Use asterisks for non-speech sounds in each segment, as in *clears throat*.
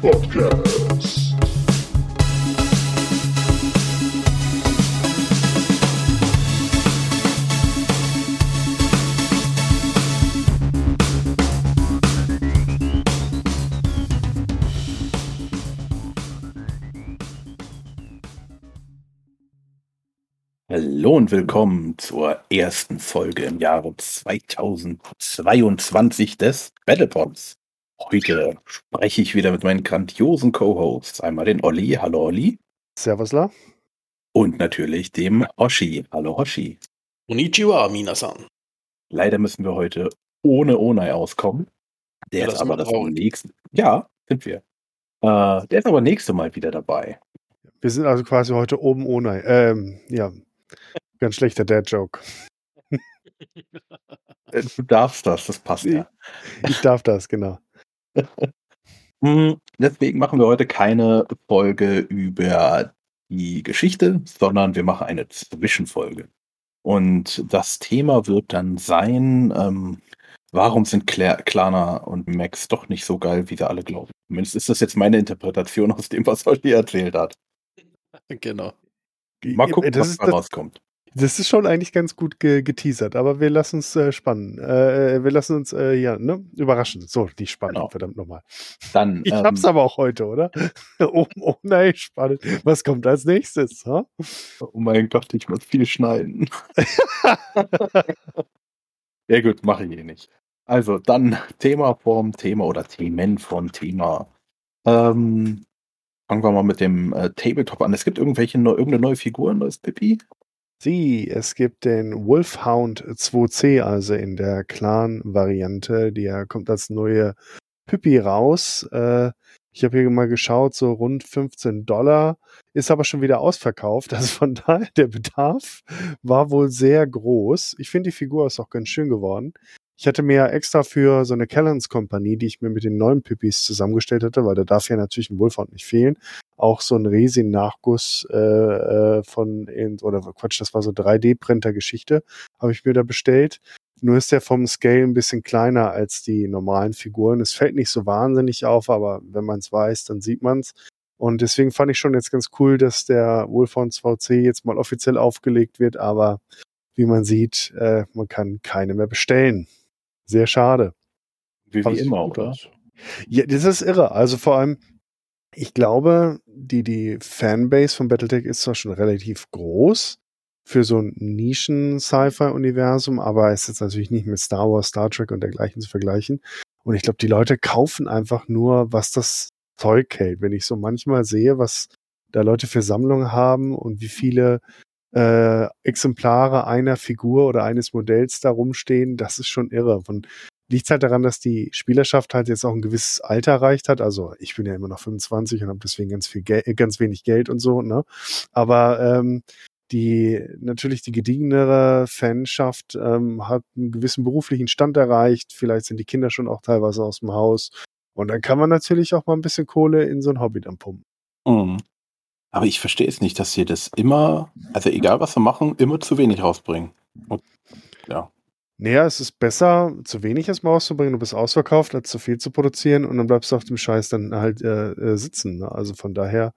Podcast. Hallo und willkommen zur ersten Folge im Jahre 2022 des Battlepods. Heute spreche ich wieder mit meinen grandiosen Co-Hosts. Einmal den Olli. Hallo Olli. Servusla. Und natürlich dem Hoshi. Hallo Hoshi. Konnichiwa, Minasan. Leider müssen wir heute ohne Onai auskommen. Der Ja, ist aber das nächste. Ja, sind wir. Äh, der ist aber nächste Mal wieder dabei. Wir sind also quasi heute oben ohne. Ähm, ja. Ganz schlechter Dad-Joke. Äh, Du darfst das, das passt ja. Ich darf das, genau. Mm, *laughs* Deswegen machen wir heute keine Folge über die Geschichte, sondern wir machen eine Zwischenfolge. Und das Thema wird dann sein, ähm, warum sind Cla Klana und Max doch nicht so geil, wie sie alle glauben. Zumindest ist das jetzt meine Interpretation aus dem, was Olli erzählt hat. Genau. Mal gucken, das was da rauskommt. Das ist schon eigentlich ganz gut ge geteasert, aber wir lassen uns äh, spannen. Äh, wir lassen uns äh, ja, ne? überraschen. So, die spannend, Genau. verdammt nochmal. Dann, Ich ähm, hab's aber auch heute, oder? *laughs* oben ohne, spannend. Was kommt als nächstes? Ha? oh mein Gott, ich muss viel schneiden. *laughs* Ja gut, mache ich eh nicht. Also dann Thema vom Thema oder Themen vom Thema. Ähm, fangen wir mal mit dem äh, Tabletop an. Es gibt irgendwelche irgendeine neue Figur, ein neues Pippi? Sie, es gibt den Wolfhound 2C, also in der Clan-Variante. Die kommt als neue Pippi raus. Äh, ich habe hier mal geschaut, so rund 15 Dollar. Ist aber schon wieder ausverkauft. *laughs* Also von daher, der Bedarf war wohl sehr groß. Ich finde, die Figur ist auch ganz schön geworden. Ich hatte mir ja extra für so eine Callens-Kompanie, die ich mir mit den neuen Pippis zusammengestellt hatte, weil da darf ja natürlich ein Wolfhound nicht fehlen, auch so ein Resin-Nachguss äh, äh, von, oder Quatsch, das war so 3D-Printer-Geschichte, habe ich mir da bestellt. Nur ist der vom Scale ein bisschen kleiner als die normalen Figuren. Es fällt nicht so wahnsinnig auf, aber wenn man es weiß, dann sieht man es. Und deswegen fand ich schon jetzt ganz cool, dass der Wolfhound 2C jetzt mal offiziell aufgelegt wird, aber wie man sieht, äh, man kann keine mehr bestellen. Sehr schade. Wie, wie immer, oder? aus. Ja, das ist irre. Also vor allem, ich glaube, die, die Fanbase von Battletech ist zwar schon relativ groß für so ein Nischen-Sci-Fi-Universum, aber es ist jetzt natürlich nicht mit Star Wars, Star Trek und dergleichen zu vergleichen. Und ich glaube, die Leute kaufen einfach nur, was das Zeug hält. Wenn ich so manchmal sehe, was da Leute für Sammlungen haben und wie viele äh, Exemplare einer Figur oder eines Modells da rumstehen, das ist schon irre. Von liegt halt daran, dass die Spielerschaft halt jetzt auch ein gewisses Alter erreicht hat. Also ich bin ja immer noch 25 und habe deswegen ganz viel Geld, ganz wenig Geld und so, ne? Aber ähm, die natürlich die gediegenere Fanschaft ähm, hat einen gewissen beruflichen Stand erreicht. Vielleicht sind die Kinder schon auch teilweise aus dem Haus. Und dann kann man natürlich auch mal ein bisschen Kohle in so ein Hobby dann pumpen. Mhm. Aber ich verstehe es nicht, dass sie das immer, also egal was sie machen, immer zu wenig rausbringen. Und, ja. Naja, es ist besser, zu wenig erstmal rauszubringen, du bist ausverkauft, als zu viel zu produzieren und dann bleibst du auf dem Scheiß dann halt äh, äh, sitzen. Ne? Also von daher,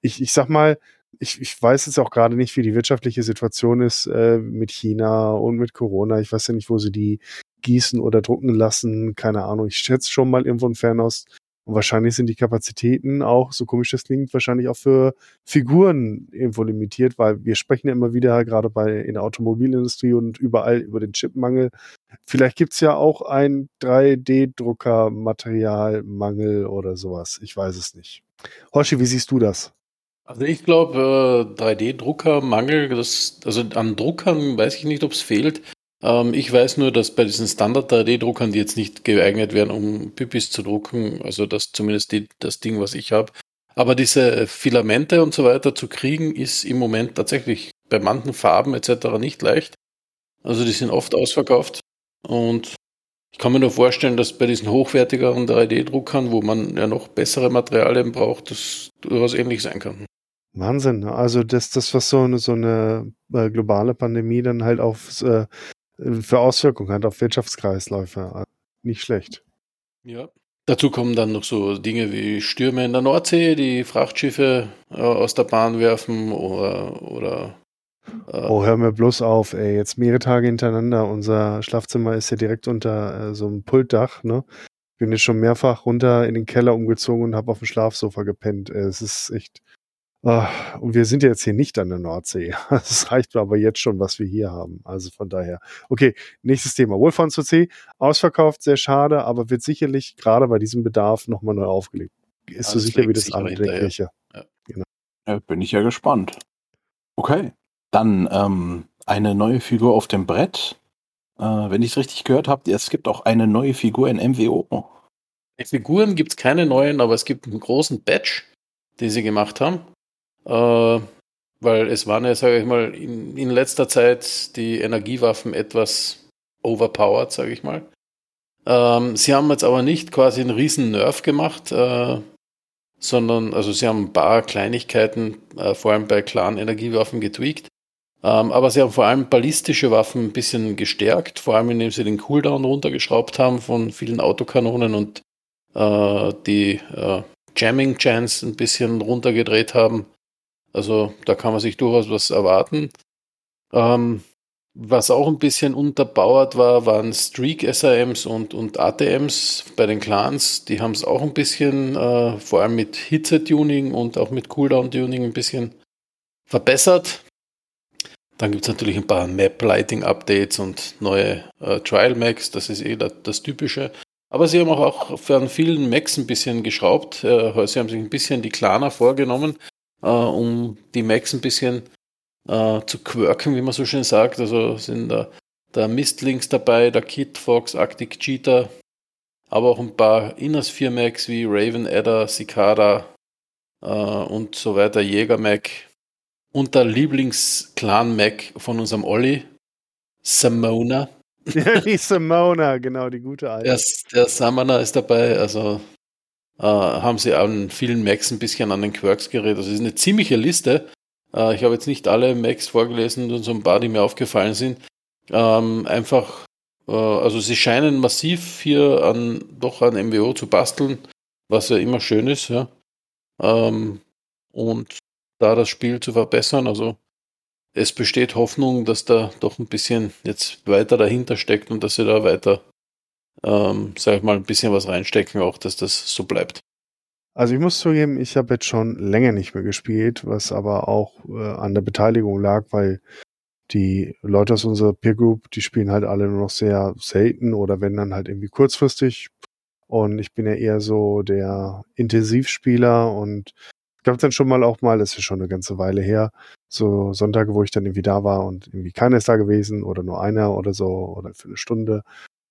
ich, ich sag mal, ich, ich weiß jetzt auch gerade nicht, wie die wirtschaftliche Situation ist äh, mit China und mit Corona. Ich weiß ja nicht, wo sie die gießen oder drucken lassen. Keine Ahnung. Ich schätze schon mal irgendwo in Fernost. Und wahrscheinlich sind die Kapazitäten auch, so komisch das klingt, wahrscheinlich auch für Figuren irgendwo limitiert, weil wir sprechen ja immer wieder gerade bei in der Automobilindustrie und überall über den Chipmangel. Vielleicht gibt's ja auch ein 3D-Drucker-Materialmangel oder sowas. Ich weiß es nicht. Hoshi, wie siehst du das? Also ich glaube, äh, 3D-Druckermangel, das, also an Druckern weiß ich nicht, ob es fehlt. Ähm, ich weiß nur, dass bei diesen Standard-3D-Druckern, die jetzt nicht geeignet wären, um Pipis zu drucken, also das zumindest die, das Ding, was ich habe. Aber diese Filamente und so weiter zu kriegen, ist im Moment tatsächlich bei manchen Farben etc. nicht leicht. Also die sind oft ausverkauft. Und ich kann mir nur vorstellen, dass bei diesen hochwertigeren 3D-Druckern, wo man ja noch bessere Materialien braucht, das durchaus ähnlich sein kann. Wahnsinn. ne? Also das, das was so eine, so eine äh, globale Pandemie dann halt auf, äh, für Auswirkungen hat auf Wirtschaftskreisläufe. Nicht schlecht. Ja. Dazu kommen dann noch so Dinge wie Stürme in der Nordsee, die Frachtschiffe äh, aus der Bahn werfen oder, oder äh, Oh, hör mir bloß auf, ey. Jetzt mehrere Tage hintereinander. Unser Schlafzimmer ist ja direkt unter äh, so einem Pultdach, ne? Bin jetzt schon mehrfach runter in den Keller umgezogen und habe auf dem Schlafsofa gepennt. Äh, es ist echt. Und wir sind jetzt hier nicht an der Nordsee. *laughs* Das reicht mir aber jetzt schon, was wir hier haben. Also von daher. Okay, nächstes Thema. Wolfram zu C. Ausverkauft, sehr schade, aber wird sicherlich gerade bei diesem Bedarf nochmal neu aufgelegt. Ist so sicher wie das andere. Ja. Genau. Ja, bin ich ja gespannt. Okay. Dann ähm, eine neue Figur auf dem Brett. Äh, wenn ich es richtig gehört habe, es gibt auch eine neue Figur in MWO. Figuren gibt es keine neuen, aber es gibt einen großen Badge, den sie gemacht haben. Äh, weil es waren ja, sage ich mal, in, in, letzter Zeit die Energiewaffen etwas overpowered, sage ich mal. Ähm, sie haben jetzt aber nicht quasi einen riesen Nerf gemacht, äh, sondern also sie haben ein paar Kleinigkeiten, äh, vor allem bei klaren Energiewaffen getweakt. Ähm, aber sie haben vor allem ballistische Waffen ein bisschen gestärkt, vor allem indem sie den Cooldown runtergeschraubt haben von vielen Autokanonen und äh, die äh, Jamming Chance ein bisschen runtergedreht haben. Also da kann man sich durchaus was erwarten. Ähm, was auch ein bisschen unterbauert war, waren Streak-SRMs und, und ATMs bei den Clans. Die haben es auch ein bisschen, äh, vor allem mit Hitze-Tuning und auch mit Cooldown-Tuning ein bisschen verbessert. Dann gibt es natürlich ein paar Map-Lighting-Updates und neue äh, Trial-Macs, das ist eh das, das, Typische. Aber sie haben auch, auch für an vielen Macs ein bisschen geschraubt. Äh, sie haben sich ein bisschen die Klaner vorgenommen, äh, um die Macs ein bisschen äh, zu quirken, wie man so schön sagt. Also sind da der Mistlinks dabei, der Kid Fox, Arctic Cheetah, aber auch ein paar Inners 4 Macs wie Raven Adder, Cicada äh, und so weiter, Jäger Mac und der Lieblings-Clan-Mac von unserem Olli, Simona. *laughs* die Simona, genau, die gute alte. Der, der Summoner ist dabei, also haben sie an vielen Macs ein bisschen an den Quirks geredet. Also es ist eine ziemliche Liste. Äh, ich habe jetzt nicht alle Macs vorgelesen, nur so ein paar, die mir aufgefallen sind. Ähm, einfach, äh, also sie scheinen massiv hier an, doch an MWO zu basteln, was ja immer schön ist, ja. Ähm, und da das Spiel zu verbessern. Also es besteht Hoffnung, dass da doch ein bisschen jetzt weiter dahinter steckt und dass sie da weiter, ähm, sag ich mal, ein bisschen was reinstecken, auch dass das so bleibt. Also ich muss zugeben, ich habe jetzt schon länger nicht mehr gespielt, was aber auch äh, an der Beteiligung lag, weil die Leute aus unserer Peer Group, die spielen halt alle nur noch sehr selten oder wenn dann halt irgendwie kurzfristig. Und ich bin ja eher so der Intensivspieler und gab dann schon mal auch mal, das ist schon eine ganze Weile her, so Sonntage, wo ich dann irgendwie da war und irgendwie keiner ist da gewesen oder nur einer oder so oder für eine Stunde.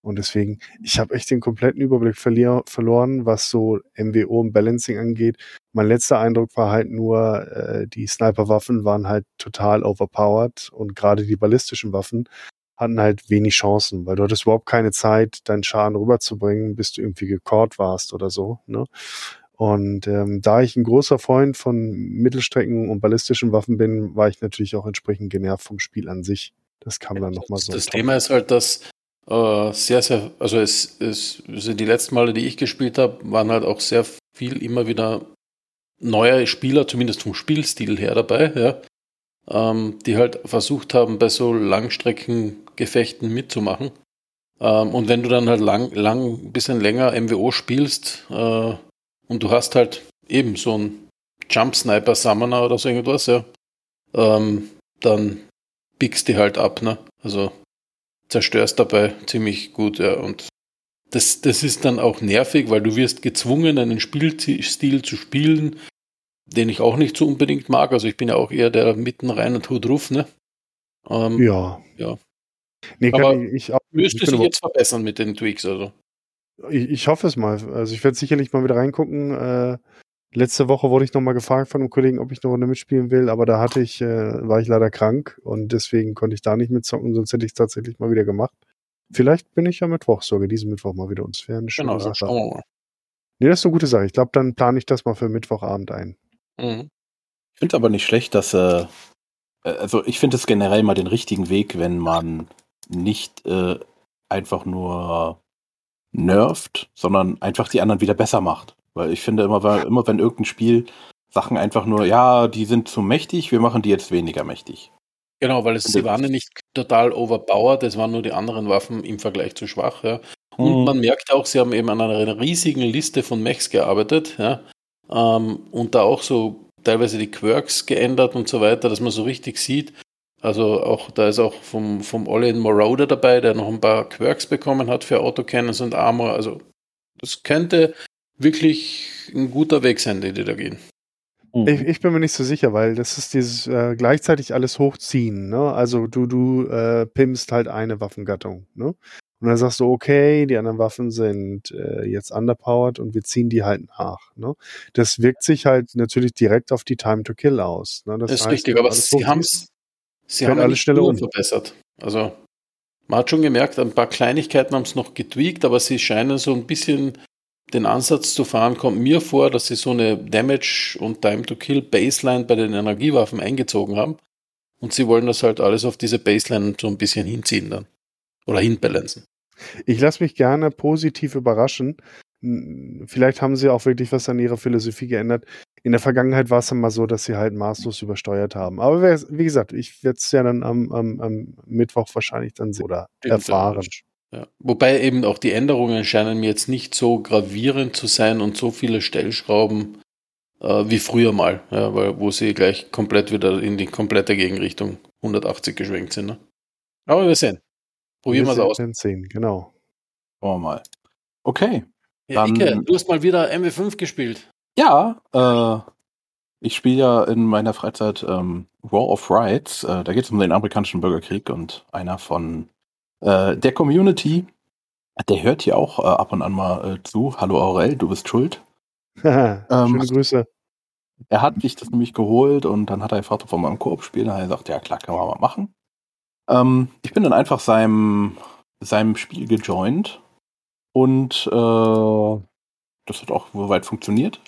Und deswegen, ich habe echt den kompletten Überblick verlier, verloren, was so MWO und Balancing angeht. Mein letzter Eindruck war halt nur, äh, die Sniperwaffen waren halt total overpowered und gerade die ballistischen Waffen hatten halt wenig Chancen, weil du hattest überhaupt keine Zeit, deinen Schaden rüberzubringen, bis du irgendwie gecaught warst oder so. Ne? Und ähm, da ich ein großer Freund von Mittelstrecken und ballistischen Waffen bin, war ich natürlich auch entsprechend genervt vom Spiel an sich. Das kam dann nochmal so. Das Thema ist halt, dass äh, sehr, sehr, also es, es also die letzten Male, die ich gespielt habe, waren halt auch sehr viel immer wieder neue Spieler, zumindest vom Spielstil her dabei, ja, ähm, die halt versucht haben, bei so Langstreckengefechten mitzumachen. Ähm, und wenn du dann halt lang, lang, bisschen länger MWO spielst, äh, und du hast halt eben so einen Jump Sniper Summoner oder so irgendwas, ja. Ähm, dann pickst die halt ab, ne? Also zerstörst dabei ziemlich gut, ja. Und das, das ist dann auch nervig, weil du wirst gezwungen, einen Spielstil zu spielen, den ich auch nicht so unbedingt mag. Also ich bin ja auch eher der mitten rein und Hut ruf, ne? Ähm, ja. Ja. Nee, Aber ich, ich, auch, müsste sich jetzt verbessern mit den Tweaks, also. Ich, ich hoffe es mal. Also ich werde sicherlich mal wieder reingucken. Äh, letzte Woche wurde ich nochmal gefragt von einem Kollegen, ob ich eine Runde mitspielen will, aber da hatte ich, äh, war ich leider krank und deswegen konnte ich da nicht mitzocken, sonst hätte ich es tatsächlich mal wieder gemacht. Vielleicht bin ich ja Mittwoch sogar, diesen Mittwoch mal wieder uns fern. Genau, Sache. schauen wir mal. Nee, das ist eine gute Sache. Ich glaube, dann plane ich das mal für Mittwochabend ein. Mhm. Ich finde es aber nicht schlecht, dass, äh, äh also ich finde es generell mal den richtigen Weg, wenn man nicht äh, einfach nur nervt, sondern einfach die anderen wieder besser macht. Weil ich finde immer, weil, immer wenn irgendein Spiel Sachen einfach nur, ja, die sind zu mächtig, wir machen die jetzt weniger mächtig. Genau, weil es, sie waren ja nicht total overpowered, es waren nur die anderen Waffen im Vergleich zu schwach. Ja. Und Mhm. man merkt auch, sie haben eben an einer riesigen Liste von Mechs gearbeitet ja. ähm, und da auch so teilweise die Quirks geändert und so weiter, dass man so richtig sieht. Also auch da ist auch vom, vom Olin Marauder dabei, der noch ein paar Quirks bekommen hat für Autocannons und Armor. Also das könnte wirklich ein guter Weg sein, den die da gehen. Mhm. Ich, ich bin mir nicht so sicher, weil das ist dieses äh, gleichzeitig alles hochziehen. Ne? Also du, du äh, pimpst halt eine Waffengattung. Ne? Und dann sagst du, okay, die anderen Waffen sind äh, jetzt underpowered und wir ziehen die halt nach. Ne? Das wirkt sich halt natürlich direkt auf die Time to Kill aus. Ne? Das, ist heißt, richtig, aber sie haben hochziehst- es sie haben nicht schneller um. verbessert. Also man hat schon gemerkt, ein paar Kleinigkeiten haben es noch getweakt, aber sie scheinen so ein bisschen den Ansatz zu fahren, kommt mir vor, dass sie so eine Damage und Time to Kill Baseline bei den Energiewaffen eingezogen haben. Und sie wollen das halt alles auf diese Baseline so ein bisschen hinziehen dann. Oder hinbalancen. Ich lasse mich gerne positiv überraschen. Vielleicht haben sie auch wirklich was an ihrer Philosophie geändert. In der Vergangenheit war es dann mal so, dass sie halt maßlos übersteuert haben. Aber wie gesagt, ich werde es ja dann am, am, am Mittwoch wahrscheinlich dann sehen oder erfahren. Ja. Wobei eben auch die Änderungen scheinen mir jetzt nicht so gravierend zu sein und so viele Stellschrauben äh, wie früher mal, ja, weil, wo sie gleich komplett wieder in die komplette Gegenrichtung 180 geschwenkt sind. Ne? Aber wir sehen. Probieren wir es aus. sehen, genau. Schauen wir mal. Okay. Ja, Dann- Icke, du hast mal wieder MW5 gespielt. Ja, äh, ich spiele ja in meiner Freizeit ähm, War of Rights. Äh, da geht es um den amerikanischen Bürgerkrieg und einer von äh, der Community, der hört hier auch äh, ab und an mal äh, zu. Hallo Aurel, du bist schuld. *laughs* Schöne Grüße. Er hat sich das nämlich geholt und dann hat er gefragt, ob wir mal im Koop spielen. Da hat er gesagt, ja klar, kann man mal machen. Ähm, ich bin dann einfach seinem, seinem Spiel gejoint und äh, das hat auch soweit funktioniert.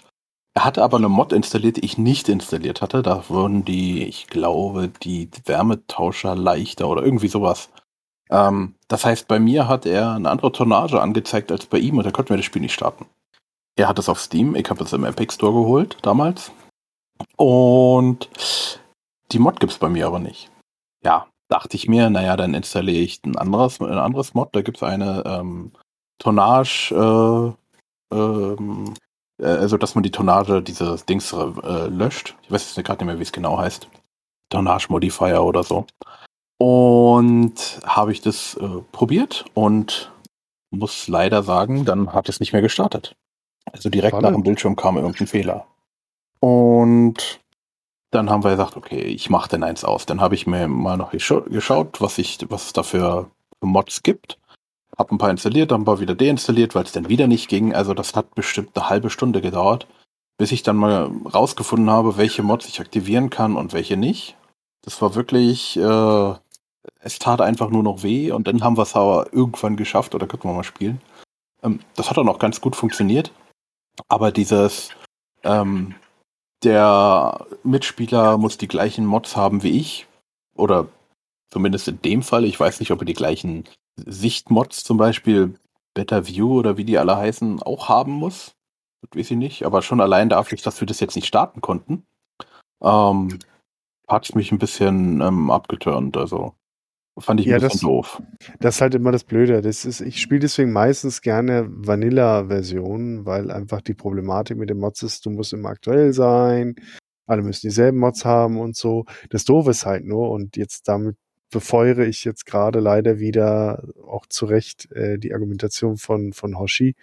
Er hatte aber eine Mod installiert, die ich nicht installiert hatte. Da wurden die, ich glaube, die Wärmetauscher leichter oder irgendwie sowas. Ähm, das heißt, bei mir hat er eine andere Tonnage angezeigt als bei ihm und er konnte mir das Spiel nicht starten. Er hat es auf Steam, ich habe es im Epic Store geholt damals. Und die Mod gibt's bei mir aber nicht. Ja, dachte ich mir, naja, dann installiere ich ein anderes, ein anderes Mod. Da gibt's eine ähm, Tonnage, äh, ähm, äh, also dass man die Tonnage dieses Dings äh, löscht. Ich weiß jetzt gerade nicht mehr, wie es genau heißt. Tonnage Modifier oder so. Und habe ich das äh, probiert und muss leider sagen, dann hat es nicht mehr gestartet. Also direkt Spannend. nach dem Bildschirm kam irgendein Fehler. Und dann haben wir gesagt, okay, ich mache den eins aus. Dann habe ich mir mal noch gescha geschaut, was, ich, was es da für Mods gibt. Hab ein paar installiert, dann ein paar wieder deinstalliert, weil es dann wieder nicht ging. Also das hat bestimmt eine halbe Stunde gedauert, bis ich dann mal rausgefunden habe, welche Mods ich aktivieren kann und welche nicht. Das war wirklich, äh, es tat einfach nur noch weh und dann haben wir es aber irgendwann geschafft oder könnten wir mal spielen. Ähm, das hat dann auch ganz gut funktioniert. Aber dieses, ähm, der Mitspieler muss die gleichen Mods haben wie ich. Oder zumindest in dem Fall. Ich weiß nicht, ob er die gleichen Sichtmods zum Beispiel Better View oder wie die alle heißen, auch haben muss. Das weiß ich nicht. Aber schon allein dafür, dass wir das jetzt nicht starten konnten, ähm, hat mich ein bisschen ähm, abgeturnt. Also fand ich ein Ja, bisschen das- doof. Das ist halt immer das Blöde. Das ist, ich spiele deswegen meistens gerne Vanilla-Versionen, weil einfach die Problematik mit den Mods ist, du musst immer aktuell sein, alle müssen dieselben Mods haben und so. Das Doofe ist halt nur, und jetzt damit befeuere ich jetzt gerade leider wieder auch zu Recht äh, die Argumentation von, von Hoshi.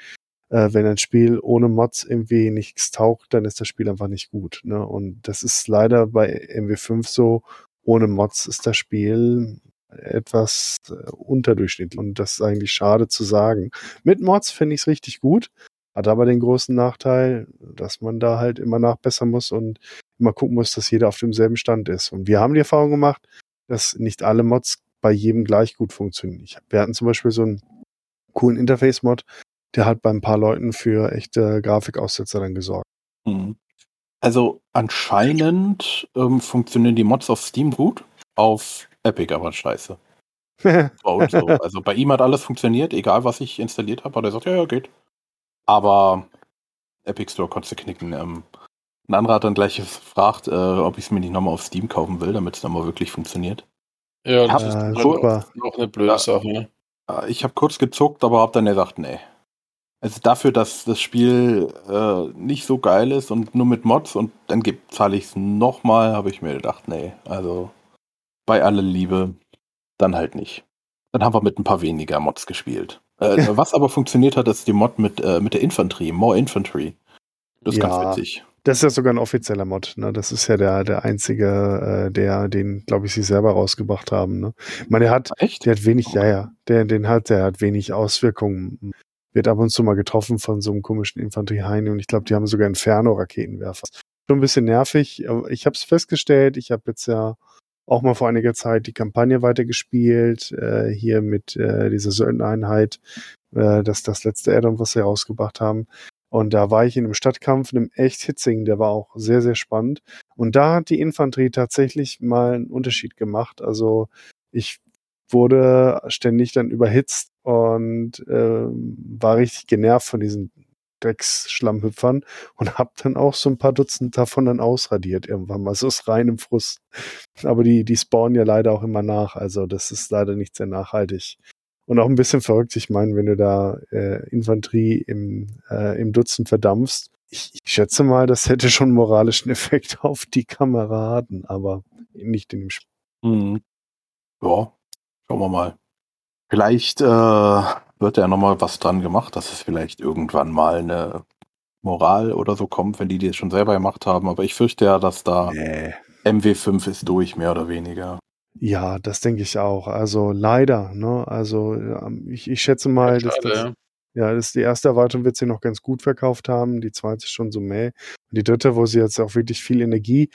Äh, wenn ein Spiel ohne Mods irgendwie nichts taucht, dann ist das Spiel einfach nicht gut. Ne? Und das ist leider bei MW5 so, ohne Mods ist das Spiel etwas äh, unterdurchschnittlich. Und das ist eigentlich schade zu sagen. Mit Mods finde ich es richtig gut, hat aber den großen Nachteil, dass man da halt immer nachbessern muss und immer gucken muss, dass jeder auf demselben Stand ist. Und wir haben die Erfahrung gemacht, dass nicht alle Mods bei jedem gleich gut funktionieren. Ich, wir hatten zum Beispiel so einen coolen Interface-Mod, der hat bei ein paar Leuten für echte Grafikaussetzer dann gesorgt. Mhm. Also anscheinend ähm, funktionieren die Mods auf Steam gut, auf Epic aber scheiße. Mode. So. *laughs* Also bei ihm hat alles funktioniert, egal was ich installiert habe, hat er gesagt, ja, ja, geht. Aber Epic Store konntest du knicken. Ähm, ein anderer hat dann gleich *laughs* gefragt, äh, ob ich es mir nicht nochmal auf Steam kaufen will, damit es dann mal wirklich funktioniert. Ja, das ist Äh, halt super. noch eine blöde Ja. Sache. Ne? Ich habe kurz gezuckt, aber habe dann gesagt, nee. Also dafür, dass das Spiel äh, nicht so geil ist und nur mit Mods und dann zahle ich es nochmal, habe ich mir gedacht, nee. Also bei aller Liebe, dann halt nicht. Dann haben wir mit ein paar weniger Mods gespielt. Äh, *laughs* was aber funktioniert hat, ist die Mod mit, äh, mit der Infanterie, More Infantry. Das ist Ja. ganz witzig. Das ist ja sogar ein offizieller Mod, ne? Das ist ja der, der einzige, äh, der, den, glaube ich, sie selber rausgebracht haben, ne? Ich meine, der hat, Echt? der hat wenig, ja, ja, der, den hat, der hat wenig Auswirkungen. Wird ab und zu mal getroffen von so einem komischen Infanterieheini und ich glaube, die haben sogar Inferno-Raketenwerfer. Schon ein bisschen nervig. aber Ich habe es festgestellt, ich habe jetzt ja auch mal vor einiger Zeit die Kampagne weitergespielt, äh, hier mit äh, dieser Söldnereinheit, äh, das das letzte Addon, was sie rausgebracht haben. Und da war ich in einem Stadtkampf, in einem echt Hitzing, der war auch sehr, sehr spannend. Und da hat die Infanterie tatsächlich mal einen Unterschied gemacht. Also ich wurde ständig dann überhitzt und ähm, war richtig genervt von diesen Drecksschlammhüpfern und hab dann auch so ein paar Dutzend davon dann ausradiert irgendwann mal. So ist rein im Frust. Aber die, die spawnen ja leider auch immer nach. Also das ist leider nicht sehr nachhaltig. Und auch ein bisschen verrückt. Ich meine, wenn du da äh, Infanterie im, äh, im Dutzend verdampfst, ich, ich schätze mal, das hätte schon einen moralischen Effekt *laughs* auf die Kameraden, aber nicht in dem Spiel. Mhm. Ja, schauen wir mal. Vielleicht äh, wird ja nochmal was dran gemacht, dass es vielleicht irgendwann mal eine Moral oder so kommt, wenn die die es schon selber gemacht haben. Aber ich fürchte ja, dass da Nee. MW5 ist durch, mehr oder weniger. Ja, das denke ich auch. Also leider, ne? Also ähm, ich, ich schätze mal, dass Schade, das, ja. ja, das die erste Erwartung wird sie noch ganz gut verkauft haben, die zweite ist schon so mäh. Und die dritte, wo sie jetzt auch wirklich viel Energie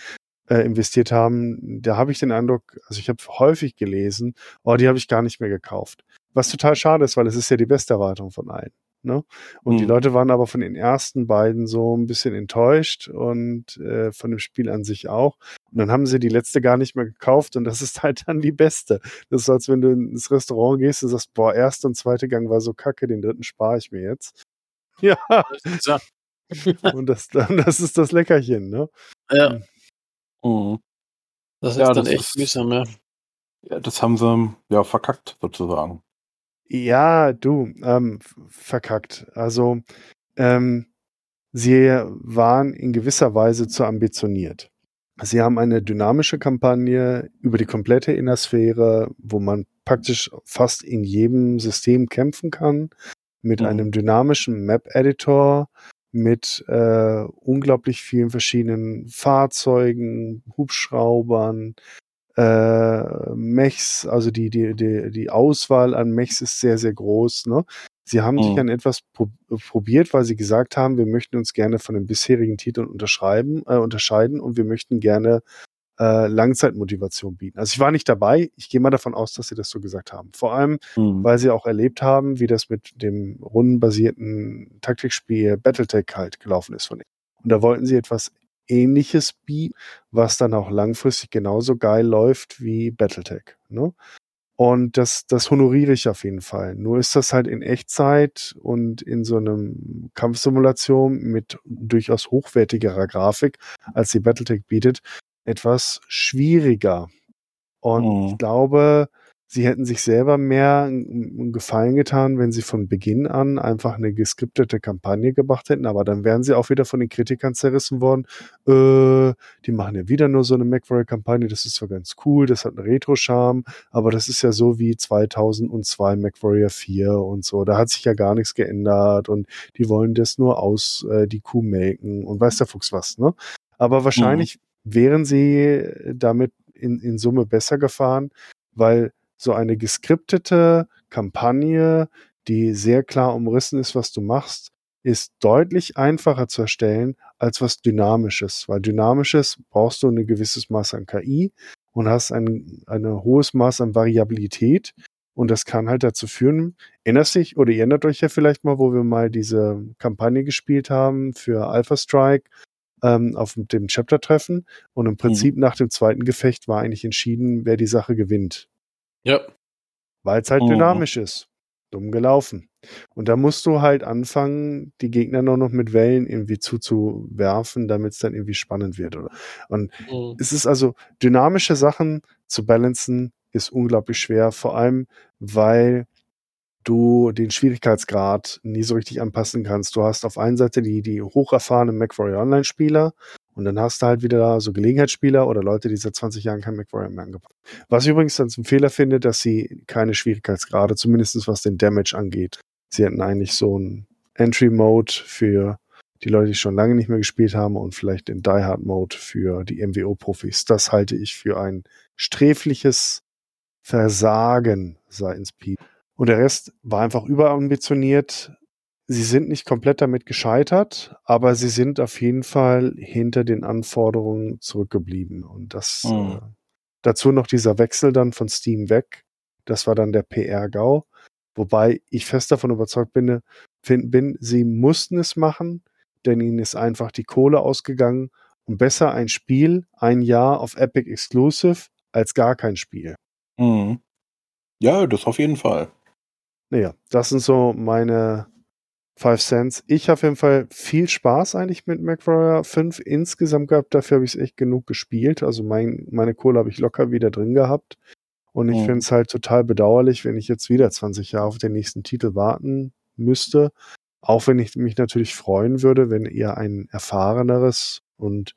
äh, investiert haben, da habe ich den Eindruck, also ich habe häufig gelesen, oh, die habe ich gar nicht mehr gekauft. Was total schade ist, weil es ist ja die beste Erwartung von allen. Ne? Und die Hm. Leute waren aber von den ersten beiden so ein bisschen enttäuscht und äh, von dem Spiel an sich auch. Und dann haben sie die letzte gar nicht mehr gekauft und das *laughs* ist halt dann die beste. Das ist, so, als wenn du ins Restaurant gehst und sagst, boah, erster und zweiter Gang war so kacke, den dritten spare ich mir jetzt. *laughs* Ja, Das ist ja. und das, das ist das Leckerchen, ne? ja, Mhm. das ist Ja, dann das echt ist- mühsam, ja. Ja, das haben sie ja verkackt, sozusagen. Ja, du, ähm, verkackt. Also, ähm, sie waren in gewisser Weise zu ambitioniert. Sie haben eine dynamische Kampagne über die komplette Innersphäre, wo man praktisch fast in jedem System kämpfen kann, mit Mhm. einem dynamischen Map-Editor, mit äh, unglaublich vielen verschiedenen Fahrzeugen, Hubschraubern, äh, Mechs, also die, die, die, die Auswahl an Mechs ist sehr, sehr groß. Ne? Sie haben sich Mhm. an etwas pro probiert, weil sie gesagt haben, wir möchten uns gerne von den bisherigen Titeln unterschreiben, äh, unterscheiden und wir möchten gerne äh, Langzeitmotivation bieten. Also ich war nicht dabei, ich gehe mal davon aus, dass sie das so gesagt haben. Vor allem, Mhm. weil sie auch erlebt haben, wie das mit dem rundenbasierten Taktikspiel Battletech halt gelaufen ist von ihnen. Und da wollten sie etwas ähnliches bieten, was dann auch langfristig genauso geil läuft wie Battletech. Ne? Und das, das honoriere ich auf jeden Fall. Nur ist das halt in Echtzeit und in so einem Kampfsimulation mit durchaus hochwertigerer Grafik, als die Battletech bietet, etwas schwieriger. Und Mhm. ich glaube, sie hätten sich selber mehr einen Gefallen getan, wenn sie von Beginn an einfach eine geskriptete Kampagne gemacht hätten. Aber dann wären sie auch wieder von den Kritikern zerrissen worden. Äh, die machen ja wieder nur so eine MacWarrior-Kampagne. Das ist zwar ganz cool, das hat einen Retro-Charme, aber das ist ja so wie 2002 MacWarrior 4 und so. Da hat sich ja gar nichts geändert und die wollen das nur aus äh, die Kuh melken und weiß der Fuchs was, ne? Aber wahrscheinlich wären sie damit in, in Summe besser gefahren, weil so eine geskriptete Kampagne, die sehr klar umrissen ist, was du machst, ist deutlich einfacher zu erstellen als was Dynamisches. Weil Dynamisches brauchst du ein gewisses Maß an KI und hast ein, ein hohes Maß an Variabilität. Und das kann halt dazu führen, erinnert sich oder ihr erinnert euch ja vielleicht mal, wo wir mal diese Kampagne gespielt haben für Alpha Strike ähm, auf dem Chapter-Treffen. Und im Prinzip nach dem zweiten Gefecht war eigentlich entschieden, wer die Sache gewinnt. Ja, weil es halt Mhm. dynamisch ist. Dumm gelaufen. Und da musst du halt anfangen, die Gegner nur noch mit Wellen irgendwie zuzuwerfen, damit es dann irgendwie spannend wird. Oder? Und Mhm. es ist also dynamische Sachen zu balancen, ist unglaublich schwer, vor allem weil du den Schwierigkeitsgrad nie so richtig anpassen kannst. Du hast auf einer Seite die, die hocherfahrenen MacWarrior Online-Spieler und dann hast du halt wieder so Gelegenheitsspieler oder Leute, die seit 20 Jahren kein MacWarrior mehr haben. Was ich übrigens dann zum Fehler finde, dass sie keine Schwierigkeitsgrade, zumindest was den Damage angeht. Sie hätten eigentlich so einen Entry-Mode für die Leute, die schon lange nicht mehr gespielt haben und vielleicht den Die Hard Mode für die MWO-Profis. Das halte ich für ein sträfliches Versagen seitens Pete. Und der Rest war einfach überambitioniert. Sie sind nicht komplett damit gescheitert, aber sie sind auf jeden Fall hinter den Anforderungen zurückgeblieben. Und das Mhm. äh, dazu noch dieser Wechsel dann von Steam weg. Das war dann der PR-GAU. Wobei ich fest davon überzeugt bin, fin- bin, sie mussten es machen, denn ihnen ist einfach die Kohle ausgegangen und besser ein Spiel ein Jahr auf Epic Exclusive als gar kein Spiel. Mhm. Ja, das auf jeden Fall. Naja, das sind so meine Five Cents. Ich habe auf jeden Fall viel Spaß eigentlich mit MacWarrior 5 insgesamt gehabt. Dafür habe ich es echt genug gespielt. Also mein, meine Kohle habe ich locker wieder drin gehabt. Und ich Mhm. finde es halt total bedauerlich, wenn ich jetzt wieder 20 Jahre auf den nächsten Titel warten müsste. Auch wenn ich mich natürlich freuen würde, wenn eher ein erfahreneres und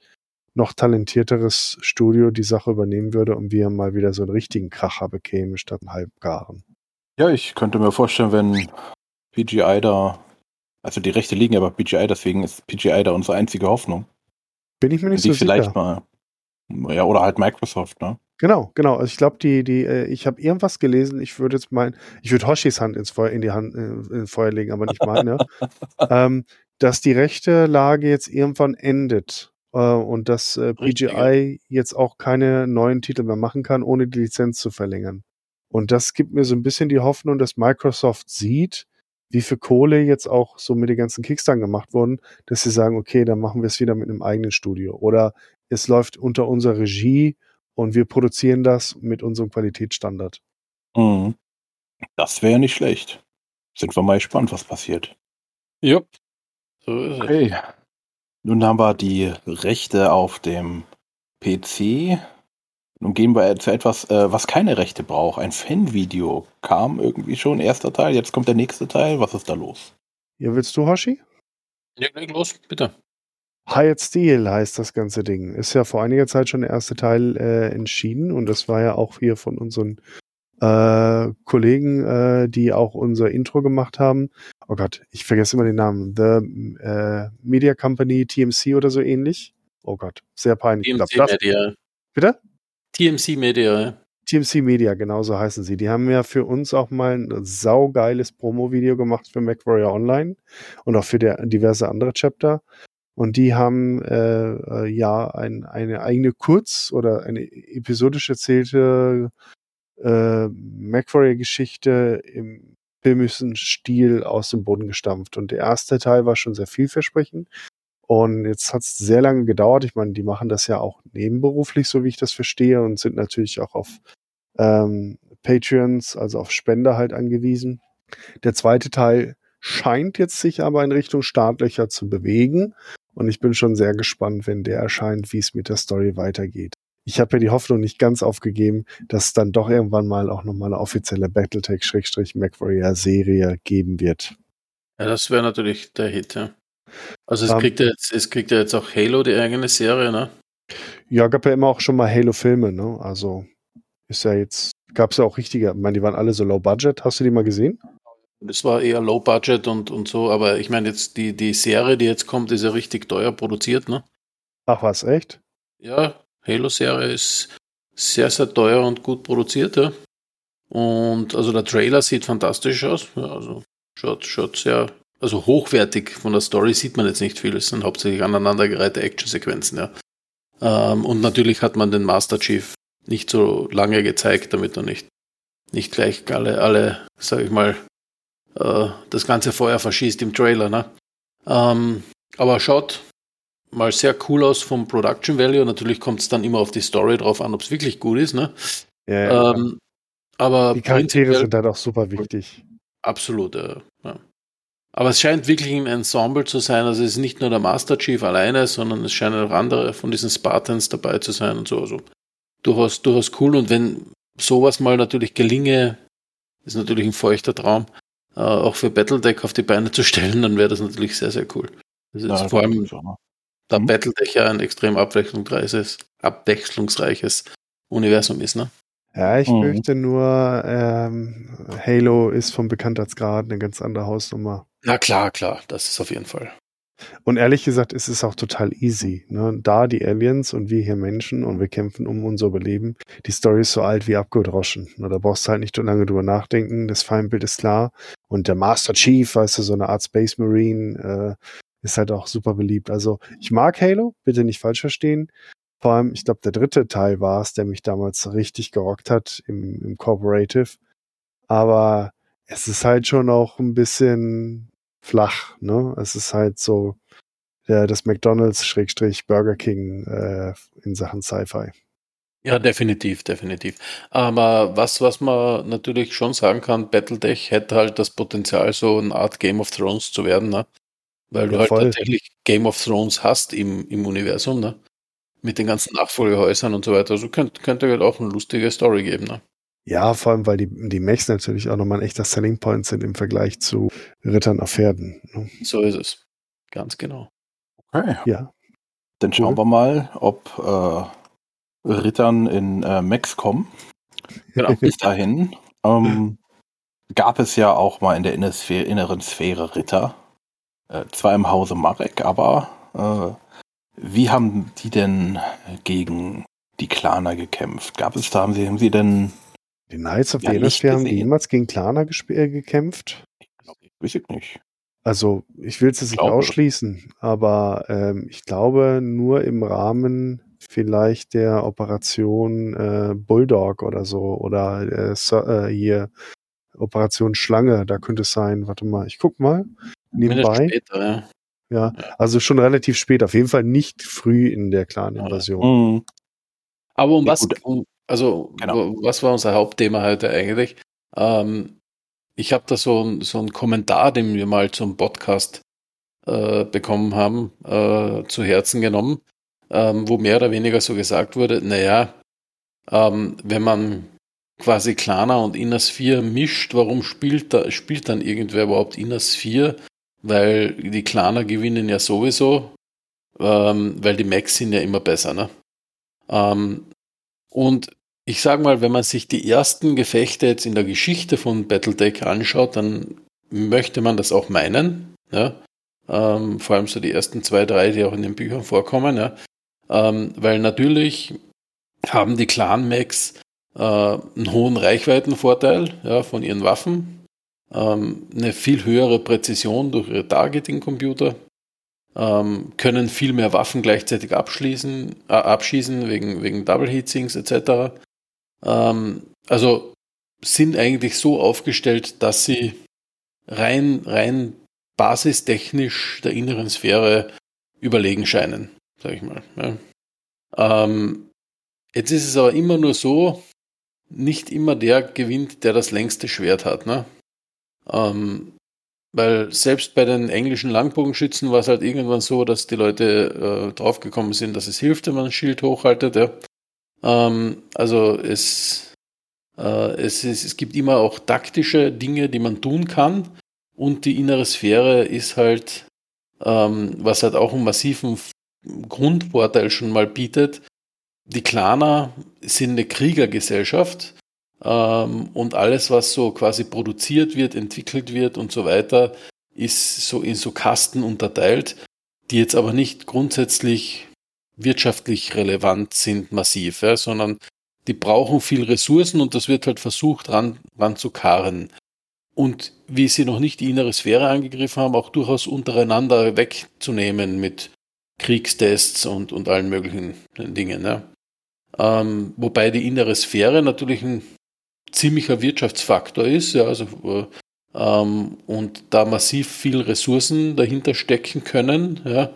noch talentierteres Studio die Sache übernehmen würde und wir mal wieder so einen richtigen Kracher bekämen statt einen halbgaren. Ja, ich könnte mir vorstellen, wenn PGI da, also die Rechte liegen ja bei PGI, deswegen ist PGI da unsere einzige Hoffnung. Bin ich mir nicht die so vielleicht sicher. mal, ja, oder halt Microsoft, ne? Genau, genau. Also ich glaube, die, die, äh, ich habe irgendwas gelesen. Ich würde jetzt meinen, ich würde Hoshis Hand ins Feuer, in die Hand, äh, ins Feuer legen, aber nicht meine, *laughs* ähm, dass die rechte Lage jetzt irgendwann endet äh, und dass äh, Richtig, PGI jetzt auch keine neuen Titel mehr machen kann, ohne die Lizenz zu verlängern. Und das gibt mir so ein bisschen die Hoffnung, dass Microsoft sieht, wie viel Kohle jetzt auch so mit den ganzen Kickstarter gemacht wurden, dass sie sagen, okay, dann machen wir es wieder mit einem eigenen Studio. Oder es läuft unter unserer Regie und wir produzieren das mit unserem Qualitätsstandard. Mhm. Das wäre nicht schlecht. Sind wir mal gespannt, was passiert. Ja, so ist es. Okay. Nun haben wir die Rechte auf dem PC. Nun gehen wir zu etwas, äh, was keine Rechte braucht. Ein Fanvideo kam irgendwie schon, erster Teil. Jetzt kommt der nächste Teil. Was ist da los? Ja, willst du, Hoshi? Ja, leg los, bitte. Hired Steel heißt das ganze Ding. Ist ja vor einiger Zeit schon der erste Teil äh, entschieden und das war ja auch hier von unseren äh, Kollegen, äh, die auch unser Intro gemacht haben. Oh Gott, ich vergesse immer den Namen. The äh, Media Company TMC oder so ähnlich. Oh Gott, sehr peinlich. Glaub, TMC das, Media. bitte? TMC Media. TMC Media, genauso heißen sie. Die haben ja für uns auch mal ein saugeiles Promo-Video gemacht für MacWarrior Online und auch für der, diverse andere Chapter. Und die haben äh, äh, ja ein, eine eigene Kurz- oder eine episodisch erzählte äh, MacWarrior-Geschichte im filmischen Stil aus dem Boden gestampft. Und der erste Teil war schon sehr vielversprechend. Und jetzt hat es sehr lange gedauert. Ich meine, die machen das ja auch nebenberuflich, so wie ich das verstehe, und sind natürlich auch auf ähm, Patreons, also auf Spender halt angewiesen. Der zweite Teil scheint jetzt sich aber in Richtung Startlöcher zu bewegen. Und ich bin schon sehr gespannt, wenn der erscheint, wie es mit der Story weitergeht. Ich habe ja die Hoffnung nicht ganz aufgegeben, dass es dann doch irgendwann mal auch nochmal eine offizielle Battletech-MacWarrior-Serie geben wird. Ja, das wäre natürlich der Hit, ja. Also es Ähm, kriegt ja jetzt, es kriegt ja jetzt auch Halo die eigene Serie, ne? Ja, gab ja immer auch schon mal Halo-Filme, ne? Also ist ja jetzt, gab es ja auch richtige, ich meine, die waren alle so low budget. Hast du die mal gesehen? Das war eher Low Budget und, und so, aber ich meine jetzt die, die Serie, die jetzt kommt, ist ja richtig teuer produziert, ne? Ach was, echt? Ja, Halo-Serie ist sehr, sehr teuer und gut produziert, ja. Und also der Trailer sieht fantastisch aus. Ja, also schaut, schaut sehr, also hochwertig von der Story sieht man jetzt nicht viel. Es sind hauptsächlich aneinandergereihte Actionsequenzen, ja. Ähm, und natürlich hat man den Master Chief nicht so lange gezeigt, damit er nicht, nicht gleich alle, alle, sag ich mal, äh, das ganze Feuer verschießt im Trailer, ne? Ähm, aber schaut mal sehr cool aus vom Production Value. Natürlich kommt es dann immer auf die Story drauf an, ob es wirklich gut ist, ne? Ja, ja. Ähm, Aber Die Charaktere sind halt auch super wichtig. Absolut, äh, ja. Aber es scheint wirklich ein Ensemble zu sein. Also es ist nicht nur der Master Chief alleine, sondern es scheinen auch andere von diesen Spartans dabei zu sein und so. Also durchaus, durchaus cool. Und wenn sowas mal natürlich gelinge, ist natürlich ein feuchter Traum, äh, auch für Battletech auf die Beine zu stellen, dann wäre das natürlich sehr, sehr cool. Das ist Ja, vor allem, ne? da Mhm. Battletech ja ein extrem abwechslungsreiches, abwechslungsreiches Universum ist, ne? Ja, ich Mhm. fürchte nur, ähm, Halo ist vom Bekanntheitsgrad eine ganz andere Hausnummer. Na klar, klar, das ist auf jeden Fall. Und ehrlich gesagt, ist es auch total easy. Ne? Da die Aliens und wir hier Menschen und wir kämpfen um unser Überleben. Die Story ist so alt wie abgedroschen. Ne? Da brauchst du halt nicht so lange drüber nachdenken. Das Feindbild ist klar. Und der Master Chief, weißt du, so eine Art Space Marine, äh, ist halt auch super beliebt. Also ich mag Halo, bitte nicht falsch verstehen. Vor allem, ich glaube, der dritte Teil war es, der mich damals richtig gerockt hat im, im Corporative. Aber es ist halt schon auch ein bisschen flach, ne? Es ist halt so der, das McDonalds-Burger King äh, in Sachen Sci-Fi. Ja, definitiv, definitiv. Aber was, was man natürlich schon sagen kann, Battletech hätte halt das Potenzial, so eine Art Game of Thrones zu werden, ne? Weil du Ja, halt voll. tatsächlich Game of Thrones hast im, im Universum, ne? Mit den ganzen Nachfolgehäusern und so weiter. Also könnte, könnte halt auch eine lustige Story geben, ne? Ja, vor allem, weil die, die Mechs natürlich auch nochmal ein echter Selling Point sind im Vergleich zu Rittern auf Pferden. Ne? So ist es. Ganz genau. Okay. Ja. Dann schauen Cool. wir mal, ob äh, Rittern in äh, Max kommen. Genau. Bis dahin ähm, gab es ja auch mal in der inneren Sphäre Ritter. Äh, zwar im Hause Marek, aber äh, wie haben die denn gegen die Klaner gekämpft? Gab es da, haben sie, haben sie denn, Die Knights of Ja, the haben die jemals gegen Klana äh, gekämpft? weiß ich nicht. Also, ich will es jetzt nicht glaube. ausschließen, aber ähm, ich glaube nur im Rahmen vielleicht der Operation äh, Bulldog oder so oder äh, so, äh, hier Operation Schlange, da könnte es sein, warte mal, ich guck mal nebenbei. Später, ja. Ja, also schon relativ spät, auf jeden Fall nicht früh in der Clan-Invasion. Mhm. Aber um Ja, was, um, also Genau. was war unser Hauptthema heute eigentlich? Ähm, ich habe da so, ein- so einen Kommentar, den wir mal zum Podcast äh, bekommen haben, äh, zu Herzen genommen, ähm, wo mehr oder weniger so gesagt wurde, naja, ähm, wenn man quasi Klana und Inner Sphere mischt, warum spielt, da, spielt dann irgendwer überhaupt Inner Sphere? Weil die Klaner gewinnen ja sowieso, ähm, weil die Max sind ja immer besser, ne? Ähm, und ich sage mal, wenn man sich die ersten Gefechte jetzt in der Geschichte von Battletech anschaut, dann möchte man das auch meinen. Ja? Ähm, vor allem so die ersten zwei, drei, die auch in den Büchern vorkommen. Ja? Ähm, weil natürlich haben die Clan-Max äh, einen hohen Reichweitenvorteil ja, von ihren Waffen, ähm, eine viel höhere Präzision durch ihre Targeting-Computer, ähm, können viel mehr Waffen gleichzeitig abschließen, äh, abschießen wegen, wegen Double Heatsings etc. Ähm, also sind eigentlich so aufgestellt, dass sie rein, rein basistechnisch der inneren Sphäre überlegen scheinen, sag ich mal. Ja. Ähm, jetzt ist es aber immer nur so, nicht immer der gewinnt, der das längste Schwert hat. Ne? Ähm, weil selbst bei den englischen Langbogenschützen war es halt irgendwann so, dass die Leute äh, draufgekommen sind, dass es hilft, wenn man ein Schild hochhaltet. Ja. Ähm, also es, äh, es, ist, es gibt immer auch taktische Dinge, die man tun kann. Und die innere Sphäre ist halt, ähm, was halt auch einen massiven Grundvorteil schon mal bietet. Die Klaner sind eine Kriegergesellschaft ähm, und alles, was so quasi produziert wird, entwickelt wird und so weiter, ist so in so Kasten unterteilt, die jetzt aber nicht grundsätzlich wirtschaftlich relevant sind, massiv, ja, sondern die brauchen viel Ressourcen und das wird halt versucht, ran, ran zu karren. Und wie sie noch nicht die innere Sphäre angegriffen haben, auch durchaus untereinander wegzunehmen mit Kriegstests und, und allen möglichen Dingen. Ja. Ähm, wobei die innere Sphäre natürlich ein ziemlicher Wirtschaftsfaktor ist, ja, also äh, ähm, und da massiv viel Ressourcen dahinter stecken können, ja,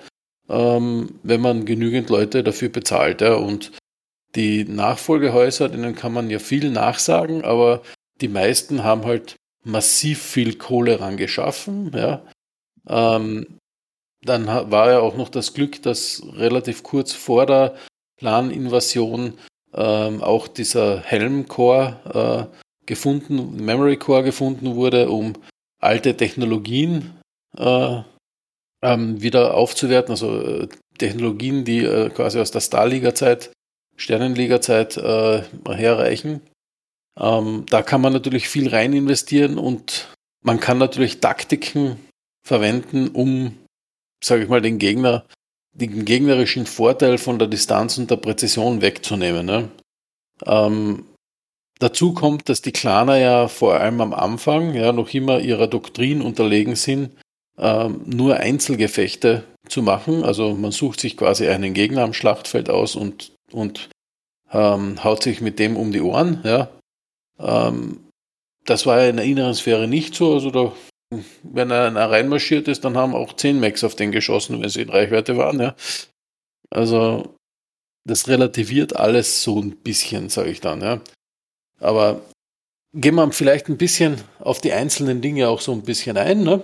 ähm, wenn man genügend Leute dafür bezahlt, ja, und die Nachfolgehäuser, denen kann man ja viel nachsagen, aber die meisten haben halt massiv viel Kohle ran geschaffen. Ja. Ähm, dann war ja auch noch das Glück, dass relativ kurz vor der Plan-Invasion ähm, auch dieser Helm-Core äh, gefunden, Memory Core gefunden wurde, um alte Technologien äh, ähm, wieder aufzuwerten, also äh, Technologien, die äh, quasi aus der Starliga-Zeit, Sternenliga-Zeit äh, herreichen. Ähm, da kann man natürlich viel rein investieren und man kann natürlich Taktiken verwenden, um, sage ich mal, den Gegner, den gegnerischen Vorteil von der Distanz und der Präzision wegzunehmen. Ne? Ähm, dazu kommt, dass die Klaner ja vor allem am Anfang ja noch immer ihrer Doktrin unterlegen sind, ähm, nur Einzelgefechte zu machen. Also man sucht sich quasi einen Gegner am Schlachtfeld aus und, und ähm, haut sich mit dem um die Ohren. Ja. Ähm, das war ja in der inneren Sphäre nicht so. Also da, wenn er reinmarschiert ist, dann haben auch 10 Max auf den geschossen, wenn sie in Reichweite waren. Ja. Also das relativiert alles so ein bisschen, sage ich dann. Ja. Aber gehen wir vielleicht ein bisschen auf die einzelnen Dinge auch so ein bisschen ein. Ne?